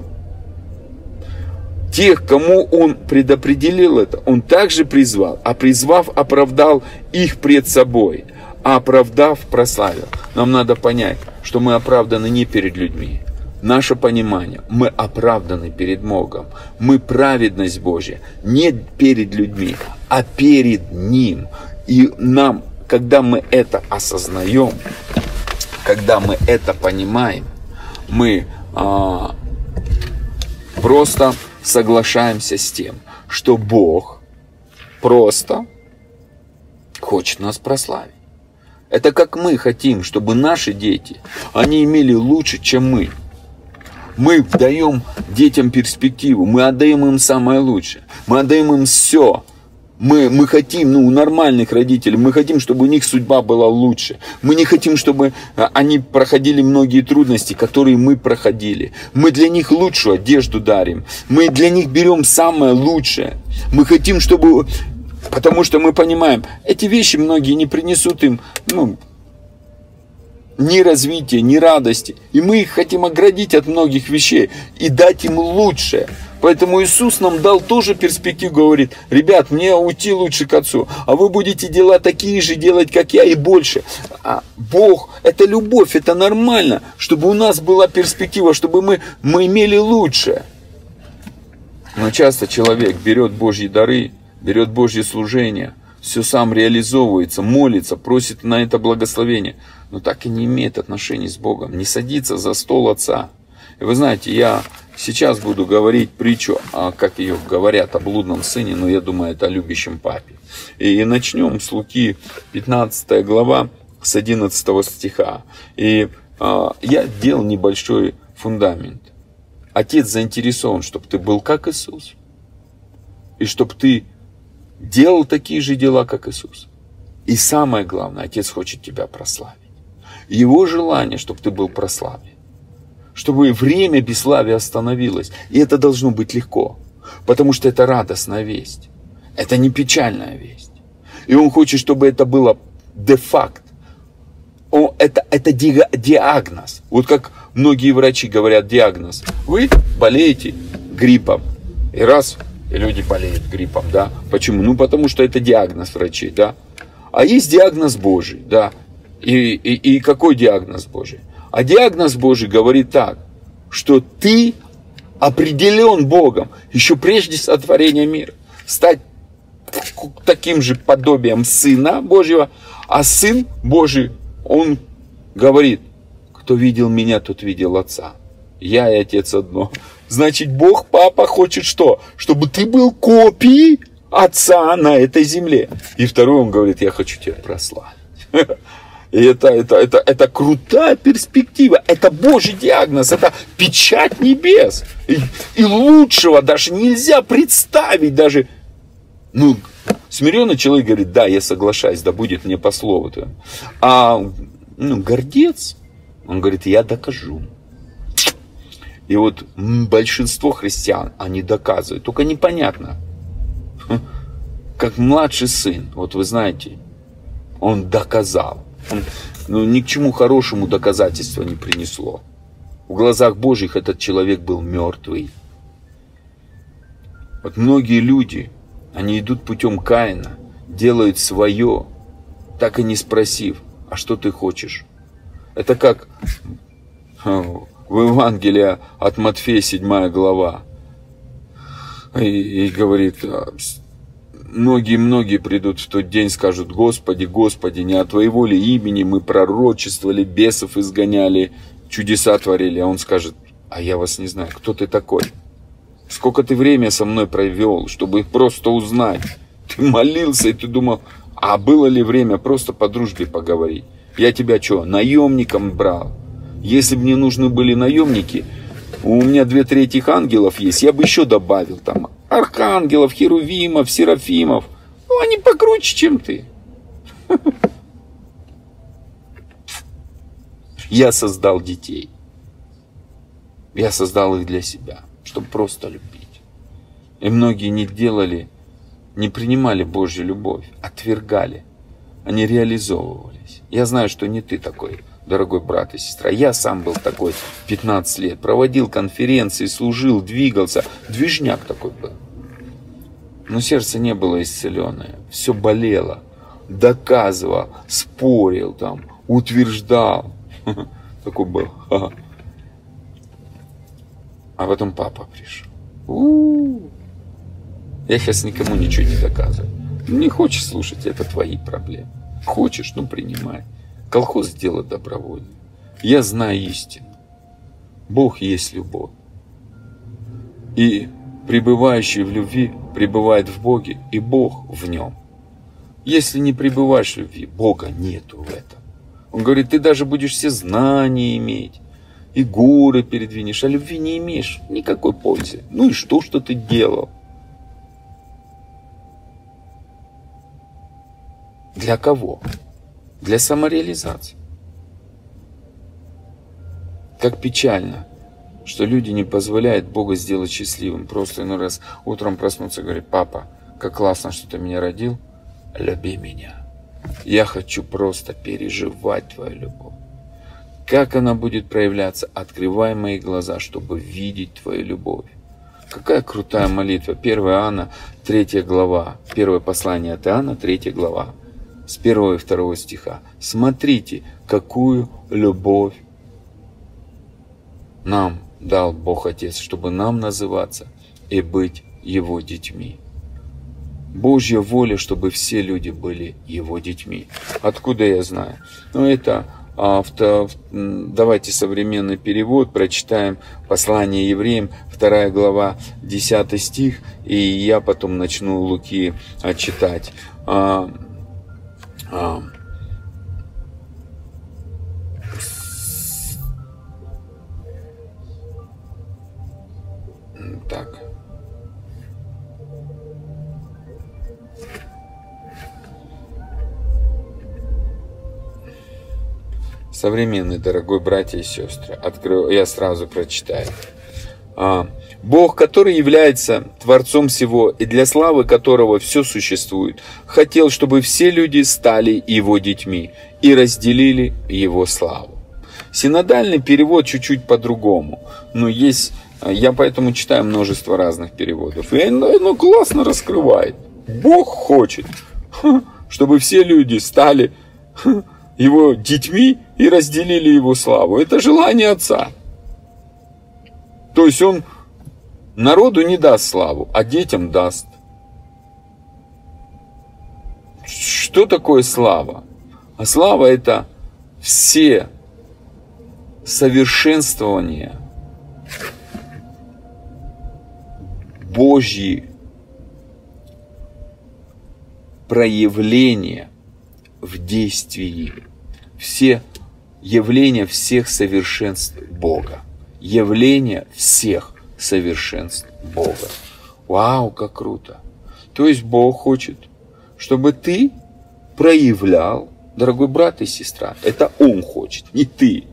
тех, кому Он предопределил это, Он также призвал, а призвав, оправдал их пред собой, а оправдав, прославил. Нам надо понять, что мы оправданы не перед людьми, наше понимание, мы оправданы перед Богом. Мы праведность Божья не перед людьми, а перед Ним. И нам, когда мы это осознаем, когда мы это понимаем, мы а, просто соглашаемся с тем, что Бог просто хочет нас прославить. Это как мы хотим, чтобы наши дети, они имели лучше, чем мы. Мы даем детям перспективу, мы отдаем им самое лучшее, мы отдаем им все. Мы, мы хотим, ну, у нормальных родителей, мы хотим, чтобы у них судьба была лучше. Мы не хотим, чтобы а, они проходили многие трудности, которые мы проходили. Мы для них лучшую одежду дарим. Мы для них берем самое лучшее. Мы хотим, чтобы... Потому что мы понимаем, эти вещи многие не принесут им, ну, ни развития, ни радости. И мы их хотим оградить от многих вещей и дать им лучшее. Поэтому Иисус нам дал тоже перспективу, говорит, ребят, мне уйти лучше к Отцу, а вы будете дела такие же делать, как я, и больше. А Бог, это любовь, это нормально, чтобы у нас была перспектива, чтобы мы, мы имели лучшее. Но часто человек берет Божьи дары, берет Божье служение, все сам реализовывается, молится, просит на это благословение – но так и не имеет отношений с Богом, не садится за стол Отца. И вы знаете, я сейчас буду говорить притчу, а как ее говорят, о блудном сыне, но я думаю, это о любящем папе. И начнем с Луки 15 глава, с 11 стиха. И а, я делал небольшой фундамент. Отец заинтересован, чтобы ты был как Иисус. И чтобы ты делал такие же дела, как Иисус. И самое главное, Отец хочет тебя прославить. Его желание, чтобы ты был прославлен. Чтобы время бесславия остановилось. И это должно быть легко. Потому что это радостная весть. Это не печальная весть. И он хочет, чтобы это было де-факт. Это, это диагноз. Вот как многие врачи говорят диагноз. Вы болеете гриппом. И раз, и люди болеют гриппом, да. Почему? Ну, потому что это диагноз врачей, да. А есть диагноз Божий, да. И, и, и какой диагноз Божий? А диагноз Божий говорит так, что ты определен Богом еще прежде сотворения мира. Стать таким же подобием Сына Божьего, а Сын Божий, Он говорит, кто видел меня, тот видел Отца. Я и Отец одно. Значит, Бог, Папа, хочет что? Чтобы ты был копией Отца на этой земле. И второй, Он говорит, я хочу тебя прославить. (laughs) И это, это, это, это крутая перспектива, это Божий диагноз, это печать небес. И, и лучшего даже нельзя представить, даже, ну, смиренный человек говорит, да, я соглашаюсь, да будет мне по слову твоему. А, ну, гордец, он говорит, я докажу. И вот большинство христиан, они доказывают, только непонятно. (laughs) Как младший сын, вот вы знаете, он доказал ну, ни к чему хорошему доказательства не принесло. В глазах Божьих этот человек был мертвый. Вот многие люди, они идут путем Каина, делают свое, так и не спросив, а что ты хочешь? Это как в Евангелии от Матфея 7 глава. И, и говорит, Многие-многие придут в тот день, скажут, Господи, Господи, не от Твоего ли имени мы пророчествовали, бесов изгоняли, чудеса творили. А он скажет, а я вас не знаю, кто ты такой? Сколько ты время со мной провел, чтобы просто узнать? Ты молился, и ты думал, а было ли время просто по дружбе поговорить? Я тебя что, наемником брал? Если бы мне нужны были наемники, у меня две трети ангелов есть, я бы еще добавил там архангелов, херувимов, серафимов. Ну, они покруче, чем ты. Я создал детей. Я создал их для себя, чтобы просто любить. И многие не делали, не принимали Божью любовь, отвергали. Они реализовывались. Я знаю, что не ты такой дорогой брат и сестра. Я сам был такой 15 лет, проводил конференции, служил, двигался. Движняк такой был. Но сердце не было исцеленное. Все болело. Доказывал, спорил там, утверждал. (laughs) Такой был. (laughs) А потом папа пришел. У-у-у. Я сейчас никому ничего не доказываю. Не хочешь слушать, это твои проблемы. Хочешь, ну принимай. Колхоз сделать добровольно. Я знаю истину. Бог есть любовь. И пребывающий в любви пребывает в Боге, и Бог в нем. Если не пребываешь в любви, Бога нету в этом. Он говорит, ты даже будешь все знания иметь, и горы передвинешь, а любви не имеешь никакой пользы. Ну и что, что ты делал? Для кого? Для самореализации. Как печально, что люди не позволяют Бога сделать счастливым. Просто иной раз утром проснуться и говорить, папа, как классно, что ты меня родил, люби меня. Я хочу просто переживать твою любовь. Как она будет проявляться? Открывай мои глаза, чтобы видеть твою любовь. Какая крутая молитва. 1 Иоанна, 3 глава. Первое послание от Иоанна, 3 глава. С 1 и 2 стиха. Смотрите, какую любовь нам дал Бог Отец, чтобы нам называться и быть Его детьми. Божья воля, чтобы все люди были Его детьми. Откуда я знаю? Ну, это авто, давайте современный перевод, прочитаем послание евреям, 2 глава, 10 стих, и я потом начну Луки читать. А, а, так. Современный, дорогой братья и сестры, открою, я сразу прочитаю. А, Бог, который является Творцом всего и для славы которого все существует, хотел, чтобы все люди стали Его детьми и разделили Его славу. Синодальный перевод чуть-чуть по-другому, но есть я поэтому читаю множество разных переводов. И оно, оно классно раскрывает. Бог хочет, чтобы все люди стали его детьми и разделили его славу. Это желание Отца. То есть он народу не даст славу, а детям даст. Что такое слава? А слава это все совершенствования Божьи проявления в действии, все явления всех совершенств Бога, явления всех совершенств Бога. Вау, как круто! То есть Бог хочет, чтобы ты проявлял, дорогой брат и сестра, это Он хочет, не ты.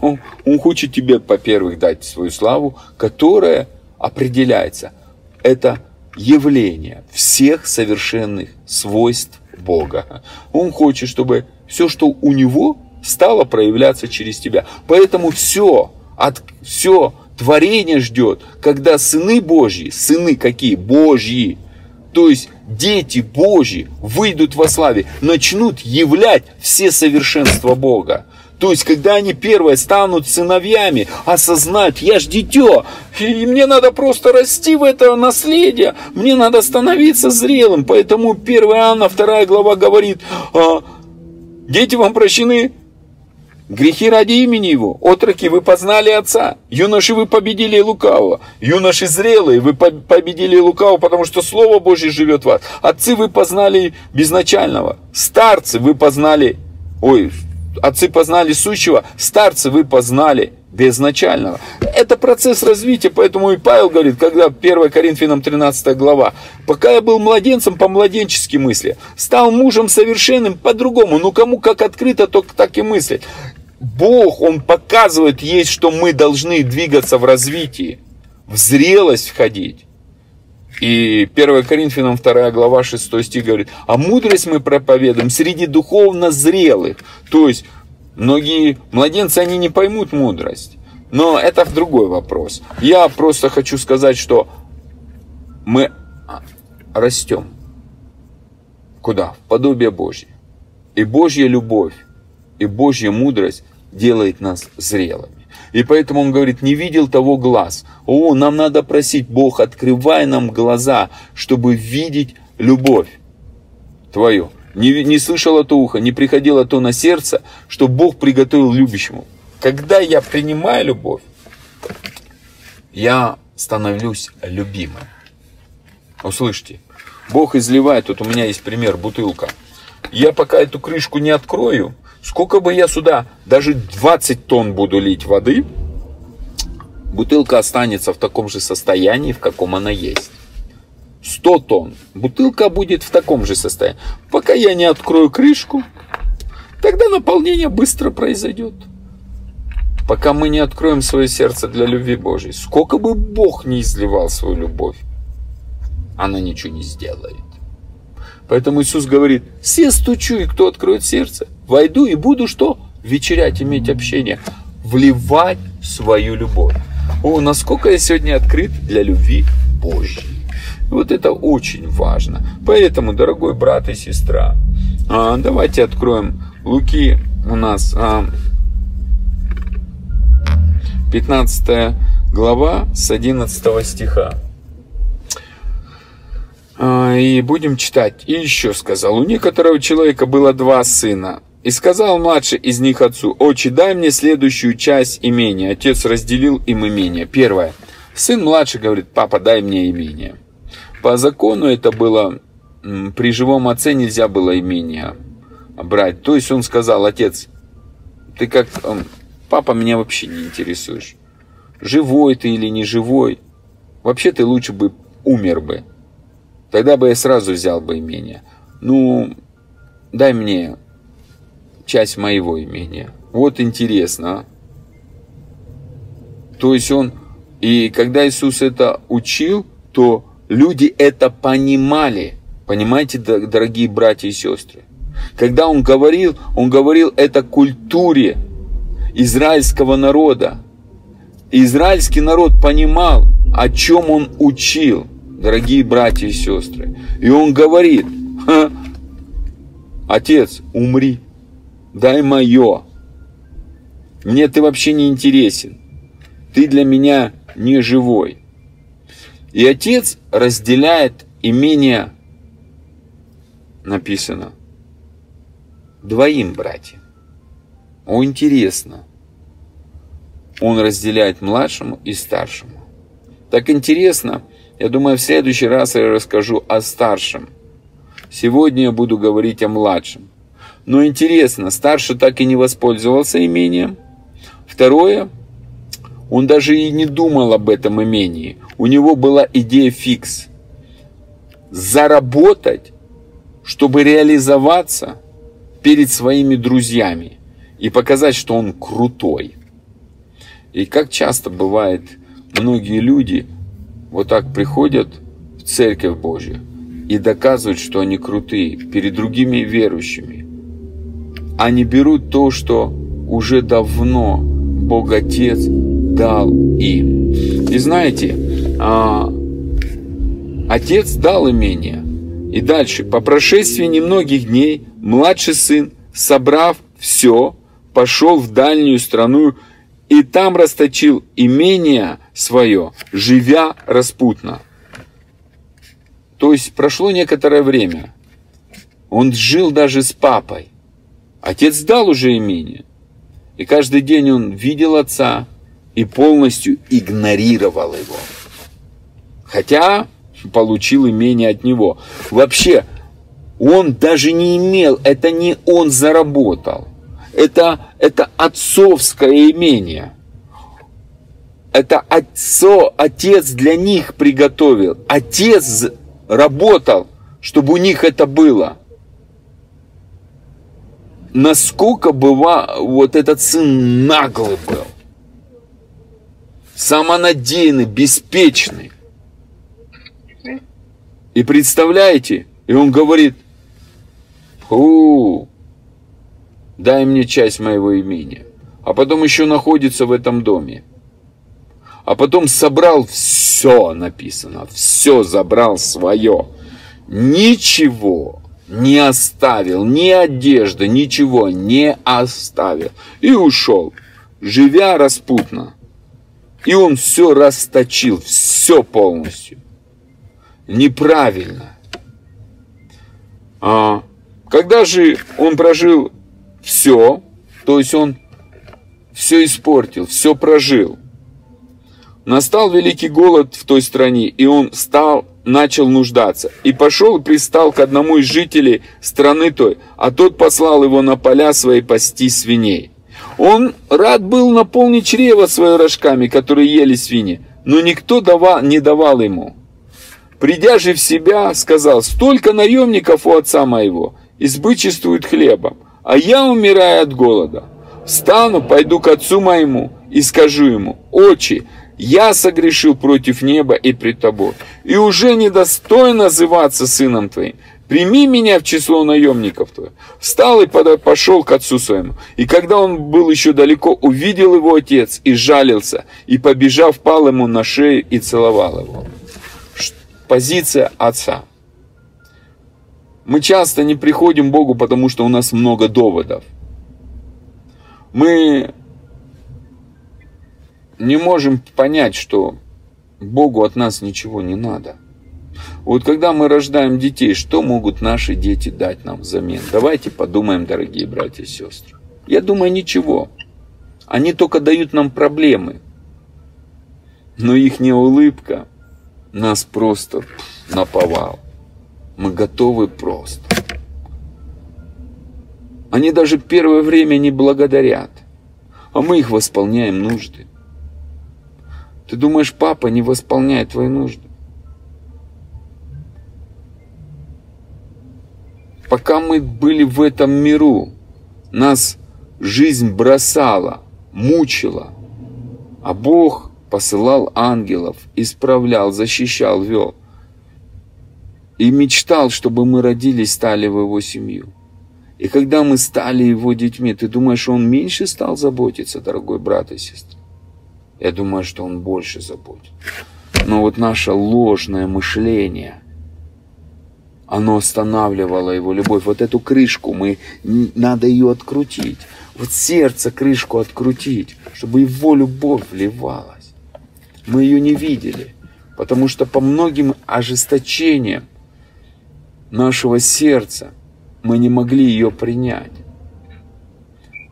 Он, он хочет тебе, во-первых, дать свою славу, которая определяется это явление всех совершенных свойств Бога. Он хочет, чтобы все, что у него, стало проявляться через тебя. Поэтому все, от, все творение ждет, когда сыны Божьи, сыны какие? Божьи, то есть дети Божьи выйдут во славе, начнут являть все совершенства Бога. То есть, когда они первые станут сыновьями, осознают, я ж дитё, и мне надо просто расти в это наследие, мне надо становиться зрелым. Поэтому 1 Иоанна, 2 глава говорит, «А, дети вам прощены, Грехи ради имени Его. Отроки, вы познали Отца. Юноши, вы победили лукавого. Юноши зрелые, вы победили лукавого, потому что Слово Божье живет в вас. Отцы, вы познали безначального. Старцы, вы познали... Ой, отцы познали сущего, старцы вы познали безначального. Это процесс развития, поэтому и Павел говорит, когда 1 Коринфянам 13 глава, пока я был младенцем по младенчески мысли, стал мужем совершенным по-другому, ну кому как открыто, то так и мыслить. Бог, Он показывает, есть, что мы должны двигаться в развитии, в зрелость входить. И 1 Коринфянам 2 глава 6 стих говорит, а мудрость мы проповедуем среди духовно зрелых. То есть, многие младенцы, они не поймут мудрость. Но это другой вопрос. Я просто хочу сказать, что мы растем. Куда? В подобие Божье. И Божья любовь, и Божья мудрость делает нас зрелыми. И поэтому он говорит, не видел того глаз. О, нам надо просить, Бог, открывай нам глаза, чтобы видеть любовь твою. Не, не слышало то ухо, не приходило то на сердце, что Бог приготовил любящему. Когда я принимаю любовь, я становлюсь любимым. Услышьте, Бог изливает, вот у меня есть пример, бутылка. Я пока эту крышку не открою, сколько бы я сюда, даже 20 тонн буду лить воды, бутылка останется в таком же состоянии, в каком она есть. 100 тонн, бутылка будет в таком же состоянии. Пока я не открою крышку, тогда наполнение быстро произойдет. Пока мы не откроем свое сердце для любви Божьей, сколько бы Бог не изливал свою любовь, она ничего не сделает. Поэтому Иисус говорит, все стучу, и кто откроет сердце, войду и буду что? Вечерять, иметь общение, вливать свою любовь. О, насколько я сегодня открыт для любви Божьей. Вот это очень важно. Поэтому, дорогой брат и сестра, а, давайте откроем Луки у нас а, 15 глава с 11 стиха. А, и будем читать. И еще сказал, у некоторого человека было два сына. И сказал младший из них отцу, «Отче, дай мне следующую часть имения». Отец разделил им имение. Первое. Сын младший говорит, «Папа, дай мне имение». По закону это было, при живом отце нельзя было имение брать. То есть он сказал, отец, ты как, папа, меня вообще не интересуешь. Живой ты или не живой. Вообще ты лучше бы умер бы. Тогда бы я сразу взял бы имение. Ну, дай мне часть моего имения. Вот интересно. А? То есть он, и когда Иисус это учил, то Люди это понимали. Понимаете, дорогие братья и сестры? Когда он говорил, он говорил это культуре израильского народа. Израильский народ понимал, о чем он учил, дорогие братья и сестры. И он говорит, отец, умри, дай мое. Мне ты вообще не интересен. Ты для меня не живой. И отец разделяет имение, написано, двоим братьям. О, интересно. Он разделяет младшему и старшему. Так интересно, я думаю, в следующий раз я расскажу о старшем. Сегодня я буду говорить о младшем. Но интересно, старший так и не воспользовался имением. Второе, он даже и не думал об этом имении. У него была идея фикс. Заработать, чтобы реализоваться перед своими друзьями и показать, что он крутой. И как часто бывает, многие люди вот так приходят в Церковь Божью и доказывают, что они крутые перед другими верующими. Они берут то, что уже давно Бог Отец дал им. И знаете, а, отец дал имение. И дальше, по прошествии немногих дней, младший сын, собрав все, пошел в дальнюю страну и там расточил имение свое, живя распутно. То есть прошло некоторое время. Он жил даже с папой. Отец дал уже имение. И каждый день он видел отца, и полностью игнорировал его. Хотя получил имение от него. Вообще, он даже не имел, это не он заработал. Это, это отцовское имение. Это отцо, отец для них приготовил. Отец работал, чтобы у них это было. Насколько была вот этот сын наглый был самонадеянный, беспечный. И представляете, и он говорит, фу, дай мне часть моего имения. А потом еще находится в этом доме. А потом собрал все, написано, все забрал свое. Ничего не оставил, ни одежды, ничего не оставил. И ушел. живя распутно. И он все расточил, все полностью. Неправильно. А когда же он прожил все, то есть он все испортил, все прожил. Настал великий голод в той стране, и он стал, начал нуждаться. И пошел и пристал к одному из жителей страны той, а тот послал его на поля свои пасти свиней. Он рад был наполнить чрево свое рожками, которые ели свиньи, но никто давал, не давал ему. Придя же в себя, сказал, столько наемников у отца моего, избычествуют хлебом, а я умираю от голода. Встану, пойду к отцу моему и скажу ему, отче, я согрешил против неба и пред тобой, и уже недостойно называться сыном твоим. Прими меня в число наемников твоих. Встал и пошел к отцу своему. И когда он был еще далеко, увидел его отец и жалился, и побежав, пал ему на шею и целовал его. Позиция отца. Мы часто не приходим к Богу, потому что у нас много доводов. Мы не можем понять, что Богу от нас ничего не надо. Вот когда мы рождаем детей, что могут наши дети дать нам взамен? Давайте подумаем, дорогие братья и сестры. Я думаю, ничего. Они только дают нам проблемы. Но их не улыбка нас просто наповал. Мы готовы просто. Они даже первое время не благодарят, а мы их восполняем нужды. Ты думаешь, папа не восполняет твои нужды? Пока мы были в этом миру, нас жизнь бросала, мучила, а Бог посылал ангелов, исправлял, защищал, вел. И мечтал, чтобы мы родились, стали в его семью. И когда мы стали его детьми, ты думаешь, он меньше стал заботиться, дорогой брат и сестра? Я думаю, что он больше заботит. Но вот наше ложное мышление, оно останавливало его любовь. Вот эту крышку мы, надо ее открутить. Вот сердце крышку открутить, чтобы его любовь вливалась. Мы ее не видели, потому что по многим ожесточениям нашего сердца мы не могли ее принять.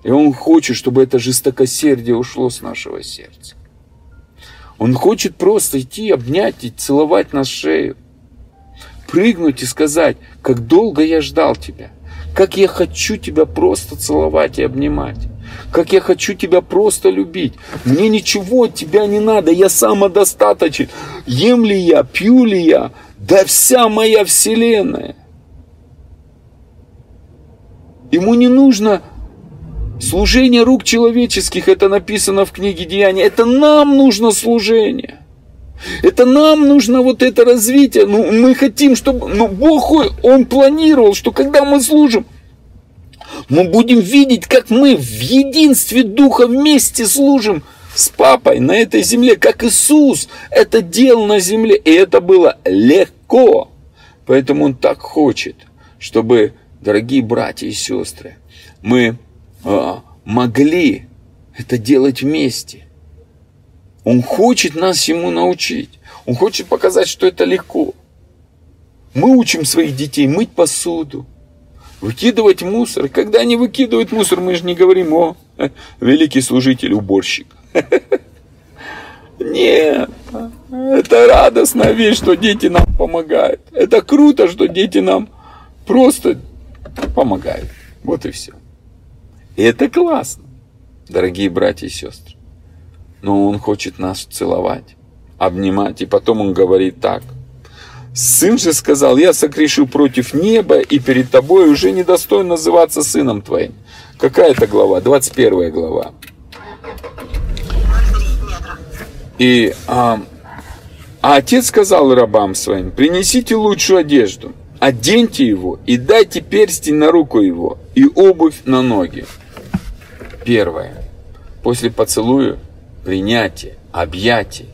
И Он хочет, чтобы это жестокосердие ушло с нашего сердца. Он хочет просто идти, обнять и целовать на шею. Прыгнуть и сказать, как долго я ждал тебя. Как я хочу тебя просто целовать и обнимать. Как я хочу тебя просто любить. Мне ничего от тебя не надо, я самодостаточен. Ем ли я, пью ли я, да вся моя вселенная. Ему не нужно Служение рук человеческих, это написано в книге Деяния, это нам нужно служение. Это нам нужно вот это развитие. Ну, мы хотим, чтобы... Ну, Бог, Он планировал, что когда мы служим, мы будем видеть, как мы в единстве Духа вместе служим с Папой на этой земле, как Иисус это делал на земле. И это было легко. Поэтому Он так хочет, чтобы, дорогие братья и сестры, мы могли это делать вместе. Он хочет нас ему научить. Он хочет показать, что это легко. Мы учим своих детей мыть посуду, выкидывать мусор. Когда они выкидывают мусор, мы же не говорим, о, (laughs) великий служитель, уборщик. (laughs) Нет, это радостная вещь, что дети нам помогают. Это круто, что дети нам просто помогают. Вот и все. И это классно, дорогие братья и сестры. Но Он хочет нас целовать, обнимать. И потом Он говорит так. Сын же сказал, я согрешил против неба, и перед тобой уже недостоин называться сыном твоим. Какая это глава? 21 глава. И а, а отец сказал рабам своим, принесите лучшую одежду, оденьте его и дайте перстень на руку его и обувь на ноги. Первое. После поцелуя принятие, объятие,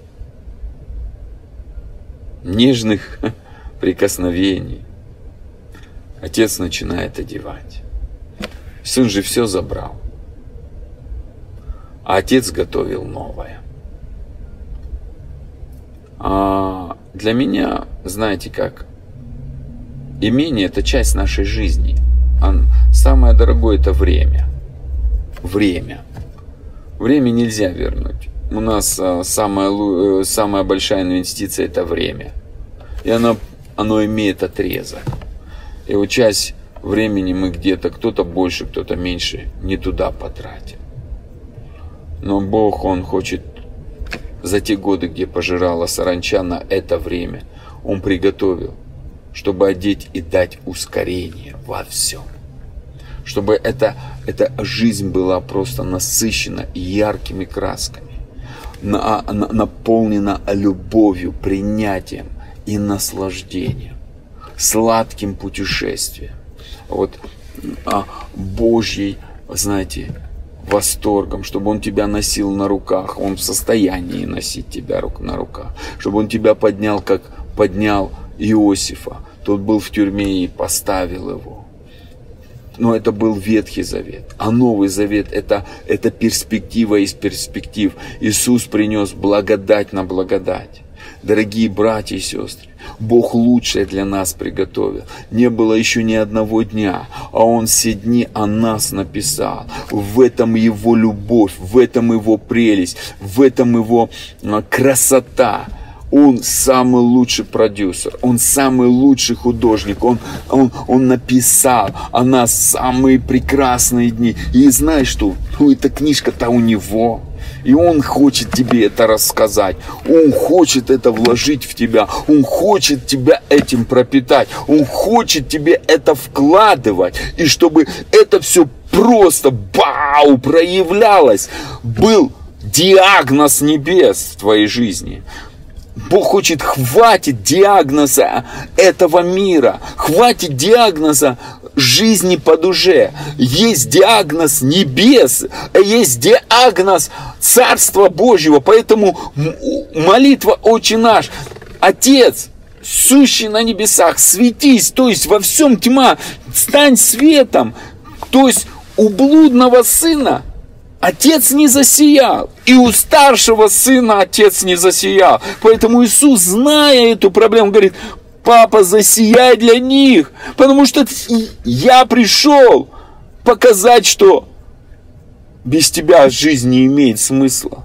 нежных (laughs) прикосновений. Отец начинает одевать. Сын же все забрал. а отец готовил новое. А для меня, знаете как, имение это часть нашей жизни. Самое дорогое это время. Время. Время нельзя вернуть. У нас а, самая, э, самая большая инвестиция это время. И оно, оно имеет отрезок. И вот часть времени мы где-то, кто-то больше, кто-то меньше, не туда потратим. Но Бог, Он хочет за те годы, где пожирала саранча на это время, Он приготовил, чтобы одеть и дать ускорение во всем. Чтобы эта, эта жизнь была просто насыщена яркими красками, на, на, наполнена любовью, принятием и наслаждением, сладким путешествием вот а, Божьей, знаете, восторгом, чтобы Он тебя носил на руках, Он в состоянии носить тебя на руках, чтобы Он тебя поднял, как поднял Иосифа. Тот был в тюрьме и поставил его. Но это был Ветхий Завет. А Новый Завет это, это перспектива из перспектив. Иисус принес благодать на благодать. Дорогие братья и сестры, Бог лучшее для нас приготовил. Не было еще ни одного дня, а Он все дни о нас написал. В этом Его любовь, в этом Его прелесть, в этом Его а, красота. Он самый лучший продюсер, он самый лучший художник, он, он, он написал о нас самые прекрасные дни. И знаешь что? Ну, эта книжка-то у него. И Он хочет тебе это рассказать. Он хочет это вложить в тебя. Он хочет тебя этим пропитать. Он хочет тебе это вкладывать. И чтобы это все просто бау проявлялось. Был диагноз небес в твоей жизни. Бог хочет, хватит диагноза этого мира, хватит диагноза жизни по душе. Есть диагноз небес, есть диагноз Царства Божьего. Поэтому молитва «Отче наш», Отец, сущий на небесах, светись, то есть во всем тьма, стань светом. То есть у блудного сына – Отец не засиял. И у старшего сына отец не засиял. Поэтому Иисус, зная эту проблему, говорит, папа, засияй для них. Потому что я пришел показать, что без тебя жизнь не имеет смысла.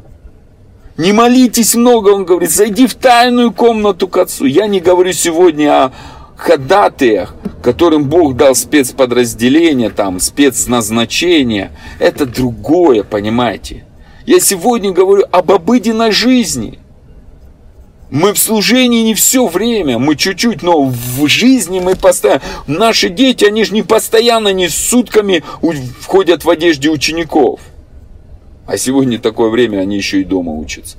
Не молитесь много, он говорит, зайди в тайную комнату к отцу. Я не говорю сегодня о ходатаях, которым Бог дал спецподразделение, там, спецназначение, это другое, понимаете? Я сегодня говорю об обыденной жизни. Мы в служении не все время, мы чуть-чуть, но в жизни мы постоянно. Наши дети, они же не постоянно, не сутками входят в одежде учеников. А сегодня такое время, они еще и дома учатся.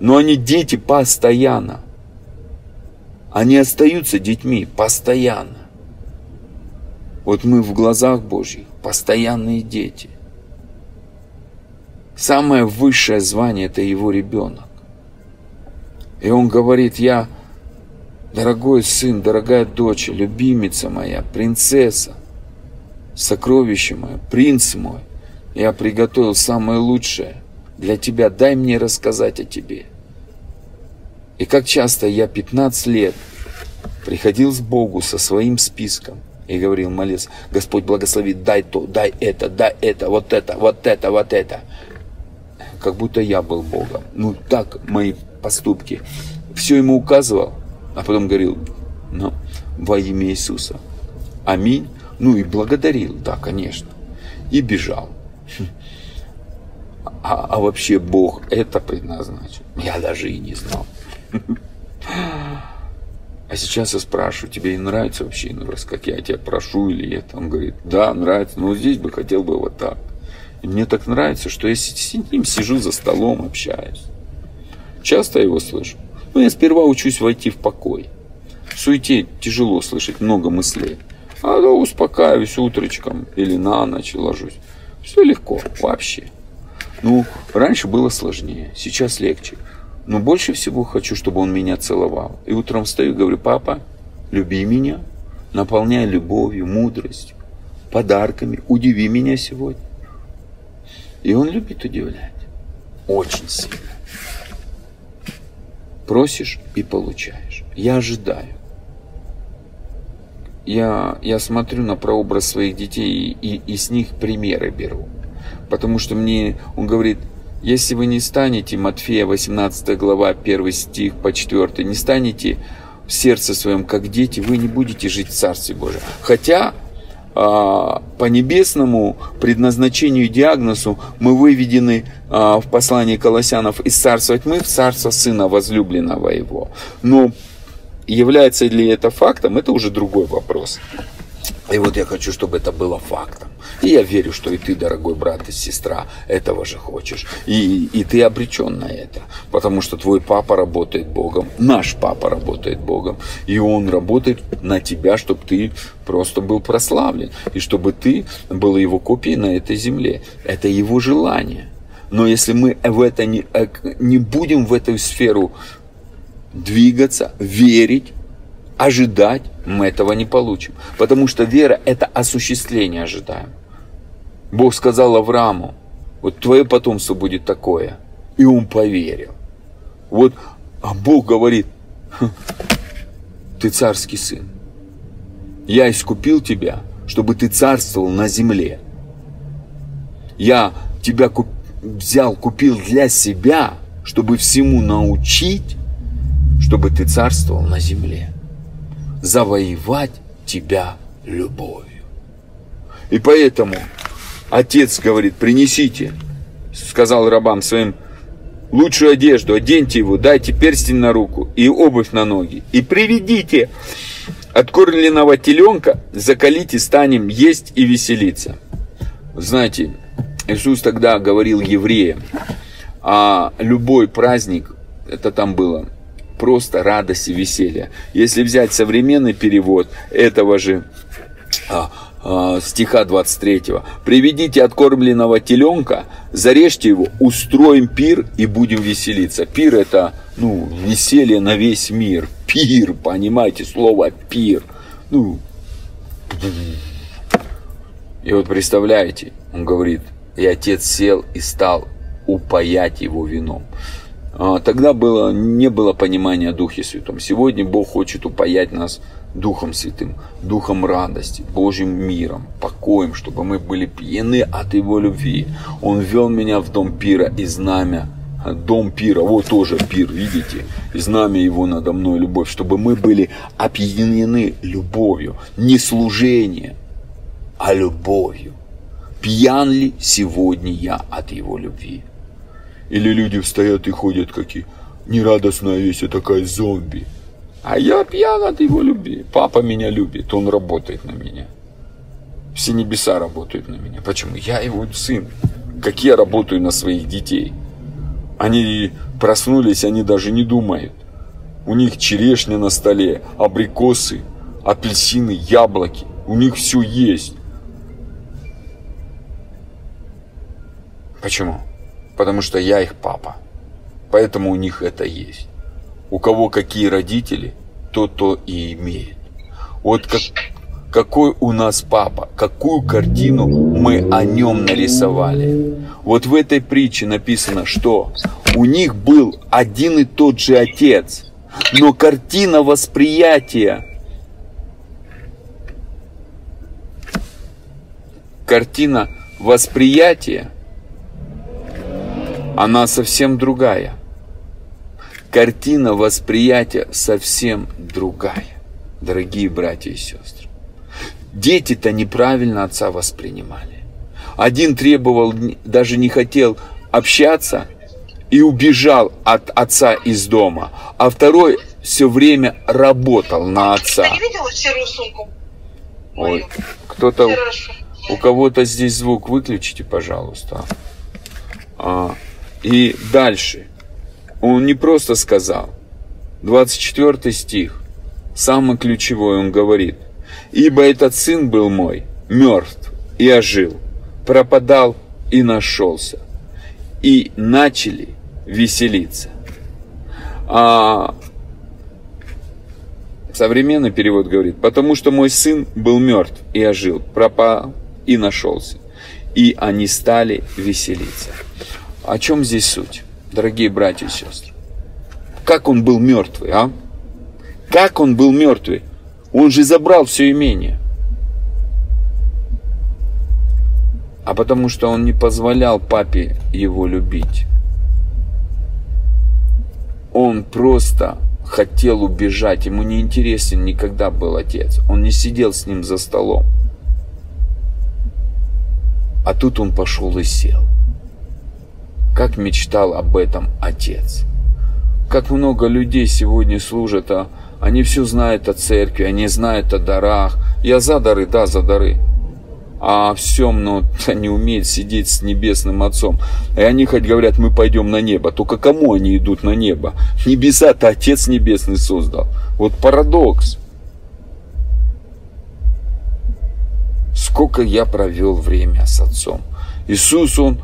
Но они дети постоянно. Они остаются детьми постоянно. Вот мы в глазах Божьих постоянные дети. Самое высшее звание это его ребенок. И он говорит, я, дорогой сын, дорогая дочь, любимица моя, принцесса, сокровище мое, принц мой, я приготовил самое лучшее для тебя, дай мне рассказать о тебе. И как часто я 15 лет приходил с Богу со своим списком и говорил, молец, Господь благослови, дай то, дай это, дай это, вот это, вот это, вот это. Как будто я был Богом. Ну, так мои поступки. Все ему указывал, а потом говорил, ну, во имя Иисуса. Аминь. Ну и благодарил, да, конечно. И бежал. (laughs) А, а вообще Бог это предназначил. Я даже и не знал. А сейчас я спрашиваю, тебе и нравится вообще раз, как я тебя прошу или это? Он говорит, да, нравится, но здесь бы хотел бы вот так. И мне так нравится, что я с ним сижу за столом, общаюсь. Часто его слышу. Ну, я сперва учусь войти в покой. В суете тяжело слышать много мыслей. А то успокаиваюсь утречком или на ночь ложусь. Все легко, вообще. Ну, раньше было сложнее, сейчас легче. Но больше всего хочу, чтобы он меня целовал. И утром встаю и говорю, папа, люби меня, наполняй любовью, мудростью, подарками, удиви меня сегодня. И Он любит удивлять. Очень сильно. Просишь и получаешь. Я ожидаю. Я, я смотрю на прообраз своих детей и, и с них примеры беру. Потому что мне, он говорит, если вы не станете, Матфея 18 глава, 1 стих по 4, не станете в сердце своем, как дети, вы не будете жить в Царстве Божьем. Хотя а, по небесному предназначению и диагнозу мы выведены а, в послании Колоссянов из царства тьмы в царство Сына возлюбленного Его. Но является ли это фактом, это уже другой вопрос. И вот я хочу, чтобы это было фактом. И я верю, что и ты, дорогой брат и сестра, этого же хочешь. И, и ты обречен на это. Потому что твой папа работает Богом, наш папа работает Богом. И он работает на тебя, чтобы ты просто был прославлен. И чтобы ты был его копией на этой земле. Это его желание. Но если мы в это не, э, не будем в эту сферу двигаться, верить, ожидать, мы этого не получим. Потому что вера – это осуществление ожидаем. Бог сказал Аврааму, вот твое потомство будет такое. И он поверил. Вот, а Бог говорит, ты царский сын. Я искупил тебя, чтобы ты царствовал на земле. Я тебя куп... взял, купил для себя, чтобы всему научить, чтобы ты царствовал на земле завоевать тебя любовью. И поэтому отец говорит, принесите, сказал рабам своим, лучшую одежду, оденьте его, дайте перстень на руку и обувь на ноги, и приведите откормленного теленка, закалите, станем есть и веселиться. Знаете, Иисус тогда говорил евреям, а любой праздник, это там было, просто радость и веселье. Если взять современный перевод этого же а, а, стиха 23. «Приведите откормленного теленка, зарежьте его, устроим пир и будем веселиться». Пир – это ну, веселье на весь мир. Пир, понимаете, слово «пир». Ну, и вот представляете, он говорит, и отец сел и стал упаять его вином. А, тогда было, не было понимания Духе Святом. Сегодня Бог хочет упаять нас Духом Святым, Духом радости, Божьим миром, покоем, чтобы мы были пьяны от Его любви. Он вел меня в дом пира и знамя дом пира, вот тоже пир, видите, и знамя его надо мной любовь, чтобы мы были опьянены любовью, не служением, а любовью. Пьян ли сегодня я от его любви? Или люди встают и ходят какие нерадостная вещь, я такая зомби. А я пьян от его любви. Папа меня любит, он работает на меня. Все небеса работают на меня. Почему? Я его сын. Как я работаю на своих детей. Они проснулись, они даже не думают. У них черешня на столе, абрикосы, апельсины, яблоки. У них все есть. Почему? Потому что я их папа. Поэтому у них это есть. У кого какие родители, то то и имеет. Вот как, какой у нас папа, какую картину мы о нем нарисовали. Вот в этой притче написано, что у них был один и тот же отец, но картина восприятия картина восприятия она совсем другая. Картина восприятия совсем другая, дорогие братья и сестры. Дети-то неправильно отца воспринимали. Один требовал, даже не хотел общаться и убежал от отца из дома, а второй все время работал на отца. Ты не видела серую сумку? Ой, кто-то, у кого-то здесь звук выключите, пожалуйста. А, и дальше. Он не просто сказал. 24 стих. Самый ключевой он говорит. Ибо этот сын был мой, мертв и ожил, пропадал и нашелся. И начали веселиться. А современный перевод говорит, потому что мой сын был мертв и ожил, пропал и нашелся. и они стали веселиться. О чем здесь суть, дорогие братья и сестры? Как он был мертвый, а? Как он был мертвый? Он же забрал все имение. А потому что он не позволял папе его любить. Он просто хотел убежать, ему не интересен никогда был отец. Он не сидел с ним за столом. А тут он пошел и сел. Как мечтал об этом отец. Как много людей сегодня служат, а они все знают о церкви, они знают о дарах. Я за дары, да, за дары а всем, но (laughs) они умеют сидеть с небесным Отцом. И они хоть говорят, мы пойдем на небо. Только кому они идут на небо? (laughs) Небеса-то Отец Небесный создал. Вот парадокс. Сколько я провел время с Отцом. Иисус, Он,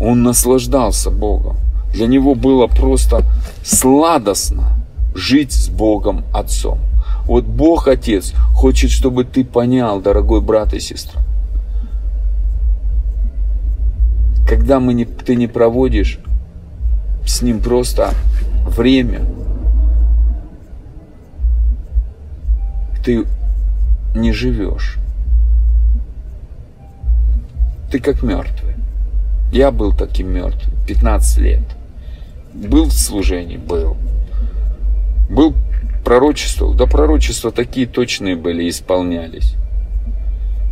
он наслаждался Богом. Для Него было просто сладостно жить с Богом Отцом. Вот Бог Отец хочет, чтобы ты понял, дорогой брат и сестра. когда мы не, ты не проводишь с ним просто время, ты не живешь. Ты как мертвый. Я был таким мертвым, 15 лет. Был в служении? Был. Был пророчество? Да пророчества такие точные были, исполнялись.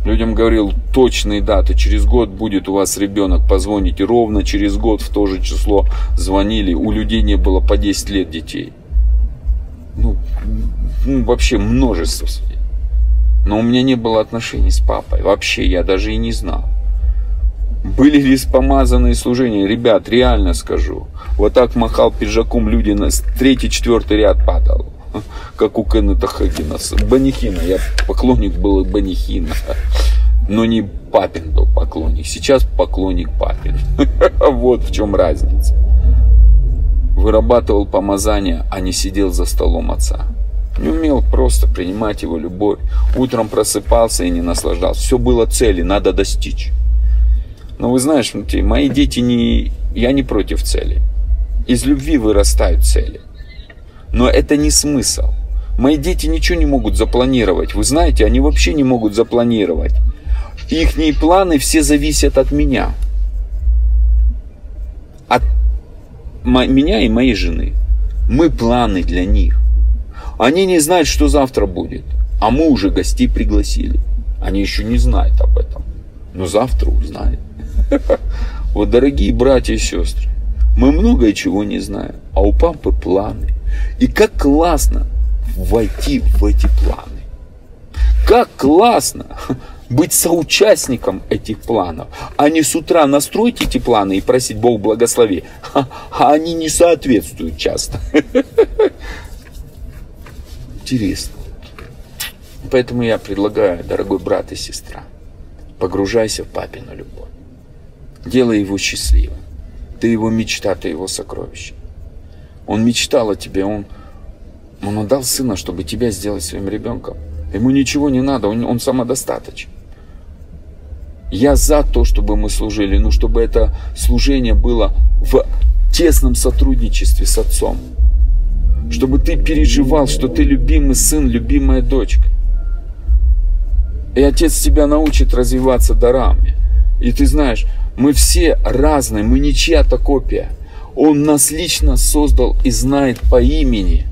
Людям говорил точные даты. Через год будет у вас ребенок, позвоните. Ровно через год в то же число звонили. У людей не было по 10 лет детей. Ну, ну вообще множество. Но у меня не было отношений с папой. Вообще, я даже и не знал. Были ли помазанные служения? Ребят, реально скажу. Вот так махал пиджаком люди на третий, четвертый ряд падал (laughs) как у Кеннета Хагина. Банихина, я поклонник был Банихина. Но не папин был поклонник. Сейчас поклонник папин. (laughs) Вот в чем разница. Вырабатывал помазание, а не сидел за столом отца. Не умел просто принимать его любовь. Утром просыпался и не наслаждался. Все было цели, надо достичь. Но вы знаете, мои дети не... Я не против цели. Из любви вырастают цели. Но это не смысл. Мои дети ничего не могут запланировать. Вы знаете, они вообще не могут запланировать. Их планы все зависят от меня. От меня и моей жены. Мы планы для них. Они не знают, что завтра будет. А мы уже гостей пригласили. Они еще не знают об этом. Но завтра узнают. (laughs) Вот, дорогие братья и сестры, мы многое чего не знаем. А у папы планы. И как классно войти в эти планы. Как классно (laughs) быть соучастником этих планов, а не с утра настроить эти планы и просить Бог благослови, (laughs) а они не соответствуют часто. Интересно. Поэтому я предлагаю, дорогой брат и сестра, погружайся в папину любовь. Делай его счастливым. Ты его мечта, ты его сокровище. Он мечтал о тебе, он, он отдал сына, чтобы тебя сделать своим ребенком. Ему ничего не надо, он, он самодостаточен. Я за то, чтобы мы служили, но чтобы это служение было в тесном сотрудничестве с отцом. Чтобы ты переживал, что ты любимый сын, любимая дочка. И отец тебя научит развиваться дарами. И ты знаешь, мы все разные, мы не чья-то копия. Он нас лично создал и знает по имени.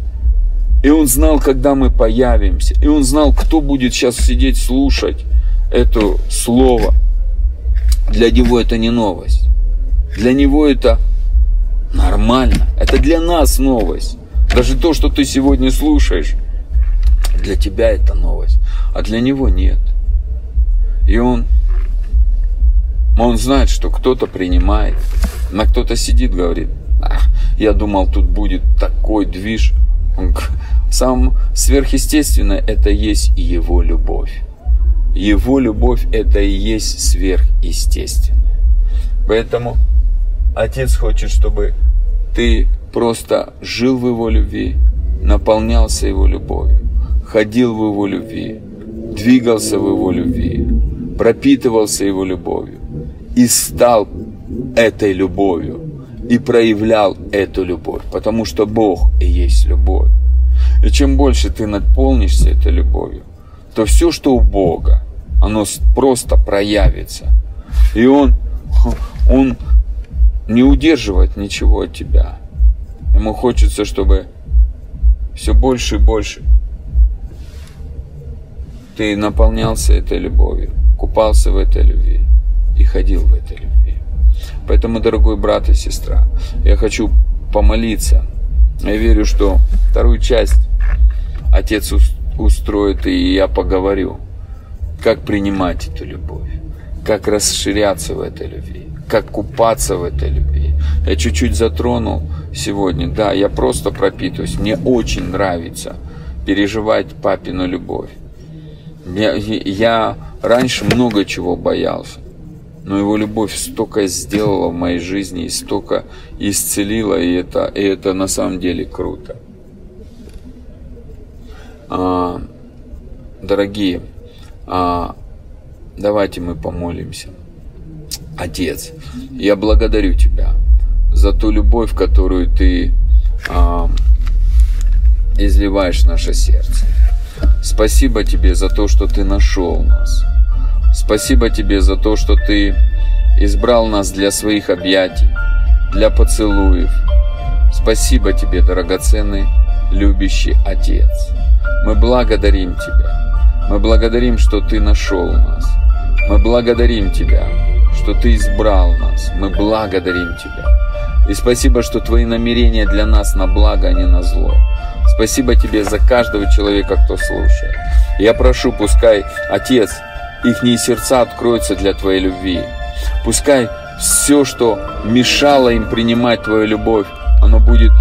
И Он знал, когда мы появимся. И Он знал, кто будет сейчас сидеть слушать это слово. Для него это не новость. Для него это нормально. Это для нас новость. Даже то, что ты сегодня слушаешь, для тебя это новость. А для него нет. И он, он знает, что кто-то принимает, на кто-то сидит, говорит, я думал, тут будет такой движ. Сам сверхъестественное это есть его любовь. Его любовь это и есть сверхъестественное. Поэтому Отец хочет, чтобы ты просто жил в его любви, наполнялся его любовью, ходил в его любви, двигался в его любви, пропитывался его любовью и стал этой любовью и проявлял эту любовь, потому что Бог и есть любовь. И чем больше ты наполнишься этой любовью, то все, что у Бога, оно просто проявится. И Он, Он не удерживает ничего от тебя. Ему хочется, чтобы все больше и больше ты наполнялся этой любовью, купался в этой любви и ходил в этой любви. Поэтому, дорогой брат и сестра, я хочу помолиться. Я верю, что вторую часть Отец устроит, и я поговорю, как принимать эту любовь, как расширяться в этой любви, как купаться в этой любви. Я чуть-чуть затронул сегодня, да, я просто пропитываюсь. Мне очень нравится переживать папину любовь. Я, я раньше много чего боялся но его любовь столько сделала в моей жизни и столько исцелила, и это, и это на самом деле круто. А, дорогие, а, давайте мы помолимся. Отец, я благодарю Тебя за ту любовь, которую Ты а, изливаешь в наше сердце. Спасибо Тебе за то, что Ты нашел нас. Спасибо тебе за то, что ты избрал нас для своих объятий, для поцелуев. Спасибо тебе, драгоценный, любящий Отец. Мы благодарим Тебя. Мы благодарим, что Ты нашел нас. Мы благодарим Тебя, что Ты избрал нас. Мы благодарим Тебя. И спасибо, что Твои намерения для нас на благо, а не на зло. Спасибо Тебе за каждого человека, кто слушает. Я прошу, пускай Отец их сердца откроются для Твоей любви. Пускай все, что мешало им принимать Твою любовь, оно будет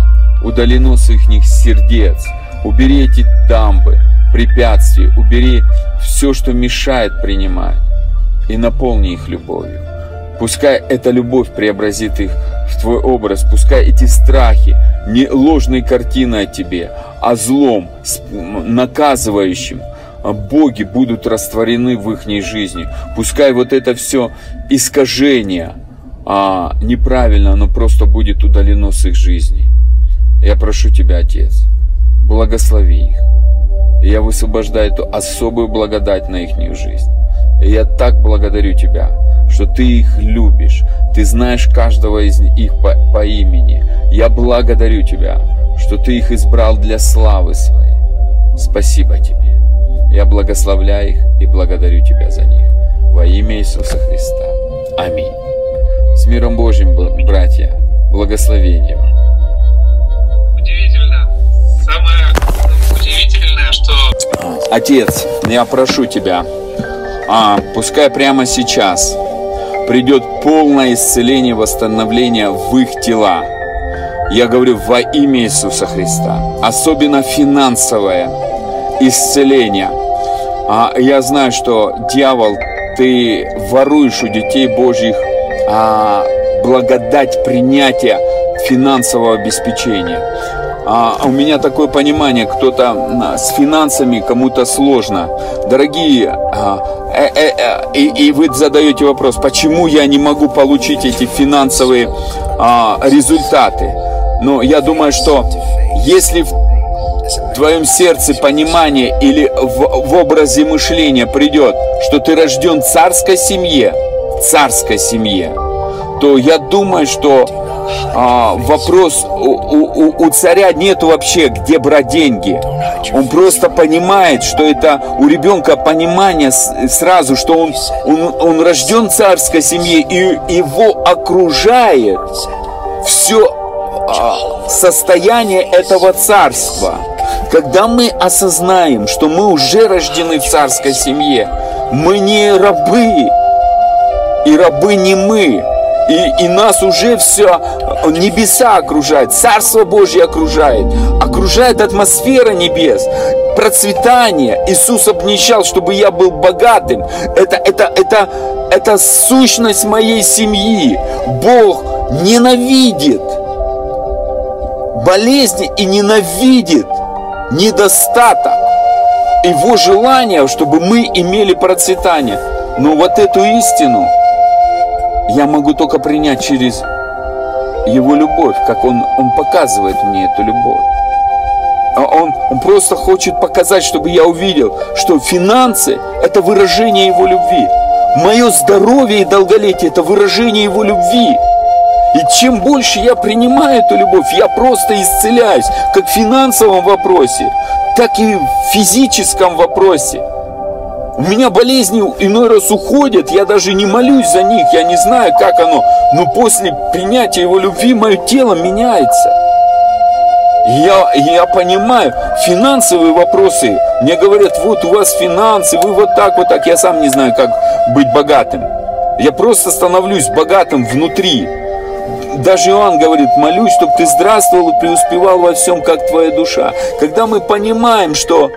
удалено с их сердец. Убери эти дамбы, препятствия, убери все, что мешает принимать, и наполни их любовью. Пускай эта любовь преобразит их в Твой образ, пускай эти страхи не ложные картины о Тебе, а злом, наказывающим – боги будут растворены в их жизни. Пускай вот это все искажение а, неправильно, оно просто будет удалено с их жизни. Я прошу Тебя, Отец, благослови их. я высвобождаю эту особую благодать на их жизнь. И я так благодарю Тебя, что Ты их любишь. Ты знаешь каждого из них по, по имени. Я благодарю Тебя, что Ты их избрал для славы Своей. Спасибо Тебе. Я благословляю их и благодарю Тебя за них. Во имя Иисуса Христа. Аминь. С миром Божьим, братья, благословение вам. Удивительно. Самое удивительное, что... Отец, я прошу Тебя, а, пускай прямо сейчас придет полное исцеление, восстановление в их тела. Я говорю во имя Иисуса Христа. Особенно финансовое исцеление – а я знаю, что дьявол, ты воруешь у детей Божьих а, благодать принятия финансового обеспечения. А у меня такое понимание, кто-то с финансами кому-то сложно. Дорогие, а, э, э, э, и, и вы задаете вопрос, почему я не могу получить эти финансовые а, результаты? Но я думаю, что если в твоем сердце понимание или в, в образе мышления придет, что ты рожден в царской семье, в царской семье, то я думаю, что а, вопрос у, у, у царя нет вообще, где брать деньги. Он просто понимает, что это у ребенка понимание сразу, что он, он, он рожден в царской семье и его окружает все а, состояние этого царства. Когда мы осознаем, что мы уже рождены в царской семье, мы не рабы, и рабы не мы, и, и нас уже все небеса окружает, Царство Божье окружает, окружает атмосфера небес, процветание. Иисус обнищал, чтобы я был богатым. Это, это, это, это сущность моей семьи. Бог ненавидит болезни и ненавидит недостаток, его желание, чтобы мы имели процветание. Но вот эту истину я могу только принять через его любовь, как он, он показывает мне эту любовь. А он, он просто хочет показать, чтобы я увидел, что финансы – это выражение его любви. Мое здоровье и долголетие – это выражение его любви. И чем больше я принимаю эту любовь, я просто исцеляюсь, как в финансовом вопросе, так и в физическом вопросе. У меня болезни иной раз уходят, я даже не молюсь за них, я не знаю, как оно, но после принятия его любви мое тело меняется. Я, я понимаю, финансовые вопросы, мне говорят, вот у вас финансы, вы вот так, вот так, я сам не знаю, как быть богатым. Я просто становлюсь богатым внутри. Даже Иоанн говорит, молюсь, чтобы ты здравствовал и преуспевал во всем, как твоя душа. Когда мы понимаем, что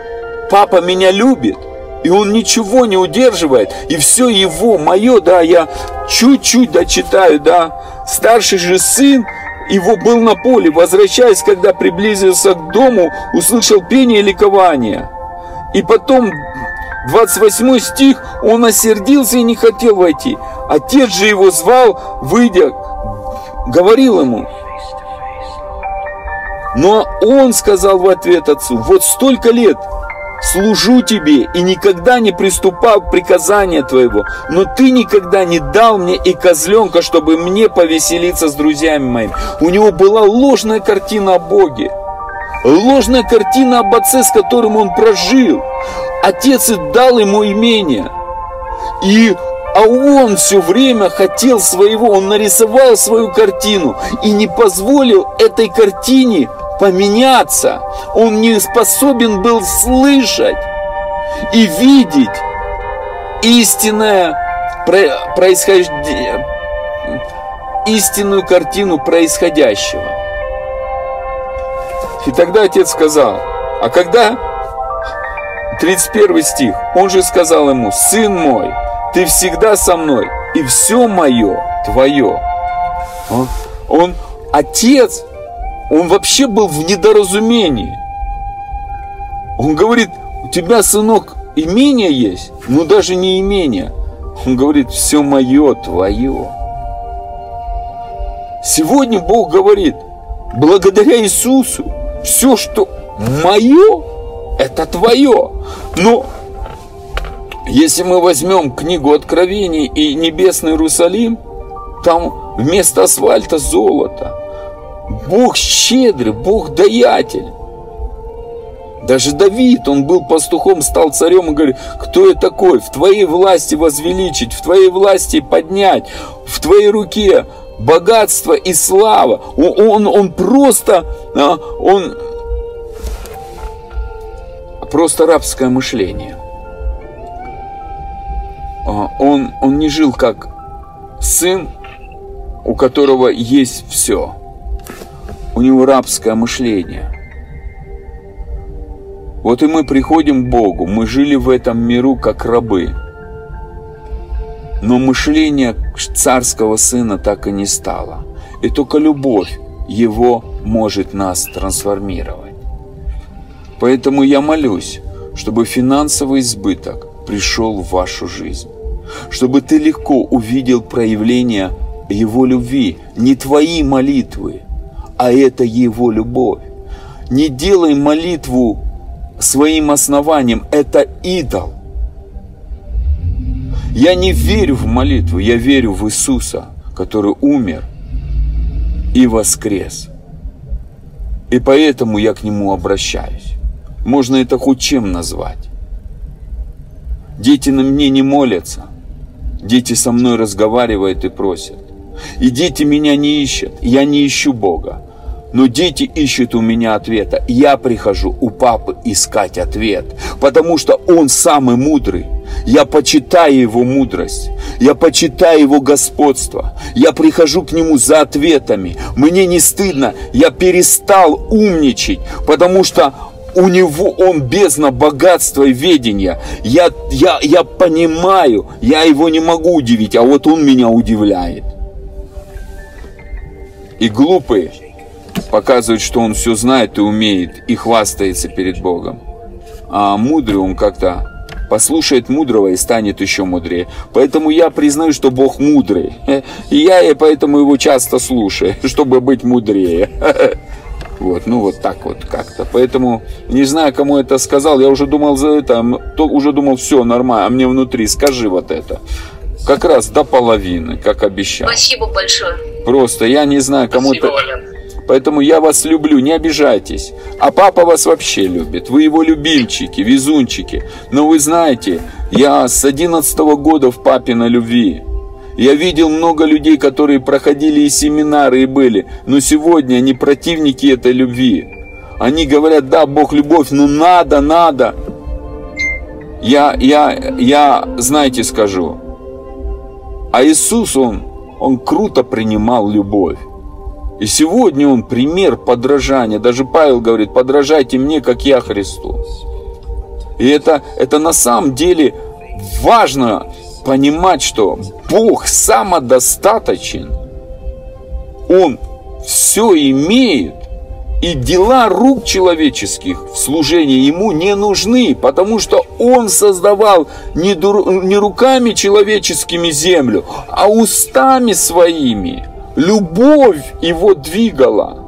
папа меня любит, и он ничего не удерживает, и все его, мое, да, я чуть-чуть дочитаю, да. Старший же сын его был на поле, возвращаясь, когда приблизился к дому, услышал пение и ликование. И потом, 28 стих, он осердился и не хотел войти. Отец же его звал, выйдя, говорил ему. Но он сказал в ответ отцу, вот столько лет служу тебе и никогда не приступал к приказания твоего, но ты никогда не дал мне и козленка, чтобы мне повеселиться с друзьями моими. У него была ложная картина о Боге, ложная картина об отце, с которым он прожил. Отец и дал ему имение. И а он все время хотел своего, он нарисовал свою картину и не позволил этой картине поменяться. Он не способен был слышать и видеть истинное происхождение, истинную картину происходящего. И тогда отец сказал, а когда 31 стих, он же сказал ему, сын мой, ты всегда со мной, и все мое твое. Он, отец, он вообще был в недоразумении. Он говорит, у тебя, сынок, имение есть, но даже не имение. Он говорит, все мое, твое. Сегодня Бог говорит, благодаря Иисусу, все, что мое, это твое. Но если мы возьмем книгу Откровений и Небесный Иерусалим, там вместо асфальта золото. Бог щедрый, Бог даятель. Даже Давид, он был пастухом, стал царем и говорит, кто я такой? В твоей власти возвеличить, в твоей власти поднять, в твоей руке богатство и слава. Он, он, он просто, а, он просто рабское мышление. А, он, он не жил как сын, у которого есть все. У него рабское мышление – вот и мы приходим к Богу, мы жили в этом миру как рабы. Но мышление царского сына так и не стало. И только любовь его может нас трансформировать. Поэтому я молюсь, чтобы финансовый избыток пришел в вашу жизнь. Чтобы ты легко увидел проявление его любви. Не твои молитвы, а это его любовь. Не делай молитву своим основанием. Это идол. Я не верю в молитву, я верю в Иисуса, который умер и воскрес. И поэтому я к Нему обращаюсь. Можно это хоть чем назвать. Дети на мне не молятся. Дети со мной разговаривают и просят. И дети меня не ищут. Я не ищу Бога. Но дети ищут у меня ответа. Я прихожу у папы искать ответ, потому что он самый мудрый. Я почитаю его мудрость, я почитаю его господство, я прихожу к нему за ответами. Мне не стыдно, я перестал умничать, потому что у него он бездна богатства и ведения. Я, я, я понимаю, я его не могу удивить, а вот он меня удивляет. И глупые показывает, что он все знает и умеет, и хвастается перед Богом. А мудрый он как-то послушает мудрого и станет еще мудрее. Поэтому я признаю, что Бог мудрый. (laughs) И я и поэтому его часто слушаю, (laughs) чтобы быть мудрее. (laughs) Вот, ну вот так вот как-то. Поэтому не знаю, кому это сказал. Я уже думал за это, то уже думал, все нормально, а мне внутри скажи вот это. Как раз до половины, как обещал. Спасибо большое. Просто я не знаю, кому Спасибо, это. Поэтому я вас люблю, не обижайтесь. А папа вас вообще любит. Вы его любимчики, везунчики. Но вы знаете, я с 11 года в папе на любви. Я видел много людей, которые проходили и семинары, и были. Но сегодня они противники этой любви. Они говорят, да, Бог любовь, но надо, надо. Я, я, я, знаете, скажу. А Иисус, Он, Он круто принимал любовь. И сегодня он пример подражания. Даже Павел говорит, подражайте мне, как я Христу. И это, это на самом деле важно понимать, что Бог самодостаточен. Он все имеет. И дела рук человеческих в служении ему не нужны, потому что он создавал не, дур, не руками человеческими землю, а устами своими. Любовь его двигала.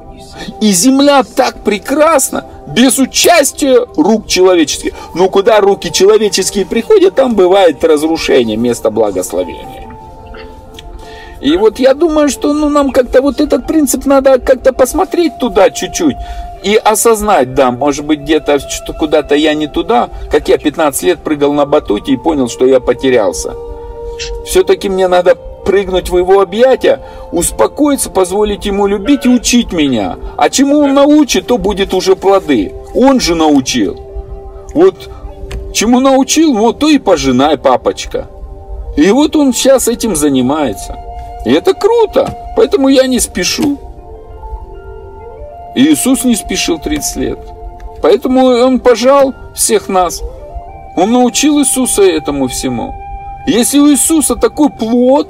И земля так прекрасна, без участия рук человеческих. Но куда руки человеческие приходят, там бывает разрушение место благословения. И вот я думаю, что ну, нам как-то вот этот принцип надо как-то посмотреть туда чуть-чуть и осознать, да, может быть где-то что куда-то я не туда, как я 15 лет прыгал на батуте и понял, что я потерялся. Все-таки мне надо прыгнуть в его объятия, успокоиться, позволить ему любить и учить меня. А чему он научит, то будет уже плоды. Он же научил. Вот чему научил, вот то и пожинай, папочка. И вот он сейчас этим занимается. И это круто. Поэтому я не спешу. Иисус не спешил 30 лет. Поэтому он пожал всех нас. Он научил Иисуса этому всему. Если у Иисуса такой плод,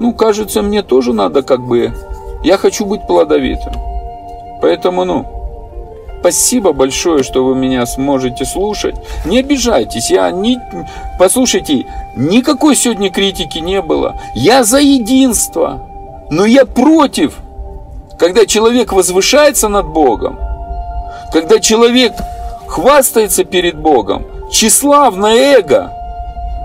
ну, кажется, мне тоже надо как бы... Я хочу быть плодовитым. Поэтому, ну, спасибо большое, что вы меня сможете слушать. Не обижайтесь, я не... Послушайте, никакой сегодня критики не было. Я за единство, но я против, когда человек возвышается над Богом, когда человек хвастается перед Богом, тщеславное эго,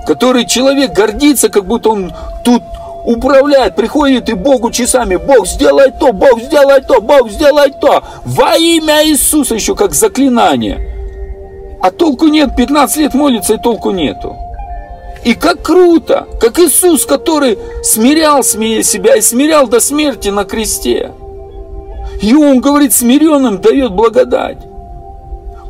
который человек гордится, как будто он тут управляет, приходит и Богу часами, Бог сделай то, Бог сделай то, Бог сделай то, во имя Иисуса, еще как заклинание. А толку нет, 15 лет молится и толку нету. И как круто, как Иисус, который смирял себя и смирял до смерти на кресте. И Он говорит, смиренным дает благодать.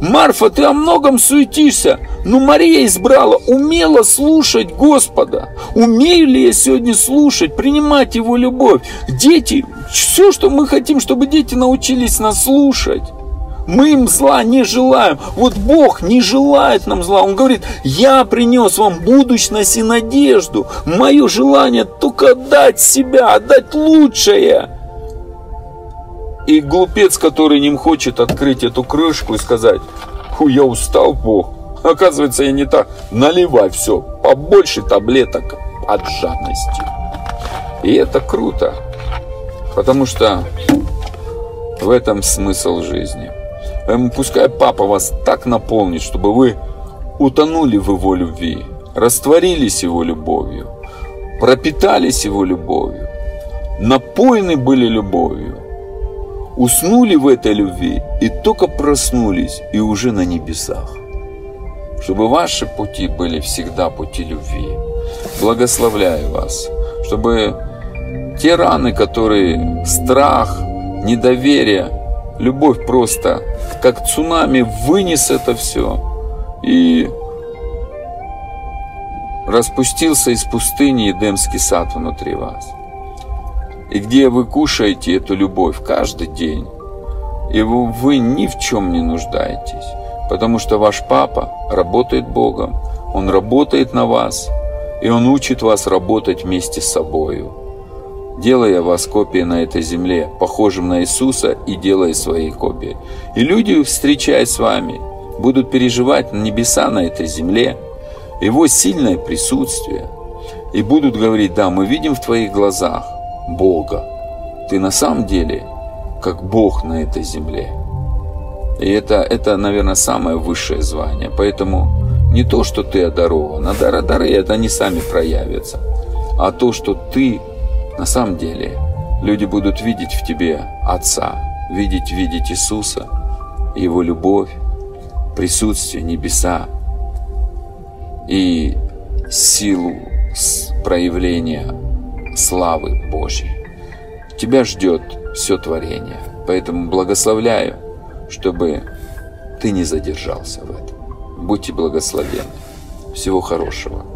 Марфа, ты о многом суетишься, но Мария избрала умело слушать Господа. Умею ли я сегодня слушать, принимать Его любовь? Дети, все, что мы хотим, чтобы дети научились нас слушать. Мы им зла не желаем. Вот Бог не желает нам зла. Он говорит, я принес вам будущность и надежду. Мое желание только отдать себя, отдать лучшее. И глупец, который не хочет открыть эту крышку и сказать, фу, я устал, Бог. Оказывается, я не так. Наливай все, побольше таблеток от жадности. И это круто, потому что в этом смысл жизни. Пускай папа вас так наполнит, чтобы вы утонули в его любви, растворились его любовью, пропитались его любовью, напоены были любовью, уснули в этой любви и только проснулись и уже на небесах. Чтобы ваши пути были всегда пути любви. Благословляю вас, чтобы те раны, которые страх, недоверие, любовь просто как цунами вынес это все и распустился из пустыни Эдемский сад внутри вас. И где вы кушаете эту любовь каждый день, и вы, ни в чем не нуждаетесь, потому что ваш папа работает Богом, он работает на вас, и он учит вас работать вместе с собою, делая вас копией на этой земле, похожим на Иисуса и делая своей копией. И люди, встречаясь с вами, будут переживать небеса на этой земле, Его сильное присутствие. И будут говорить, да, мы видим в твоих глазах Бога. Ты на самом деле как Бог на этой земле. И это, это, наверное, самое высшее звание. Поэтому не то, что ты одарован, а дары, дары это они сами проявятся. А то, что ты на самом деле, люди будут видеть в тебе Отца, видеть, видеть Иисуса, Его любовь, присутствие небеса и силу проявления славы Божьей. Тебя ждет все творение. Поэтому благословляю, чтобы ты не задержался в этом. Будьте благословенны. Всего хорошего.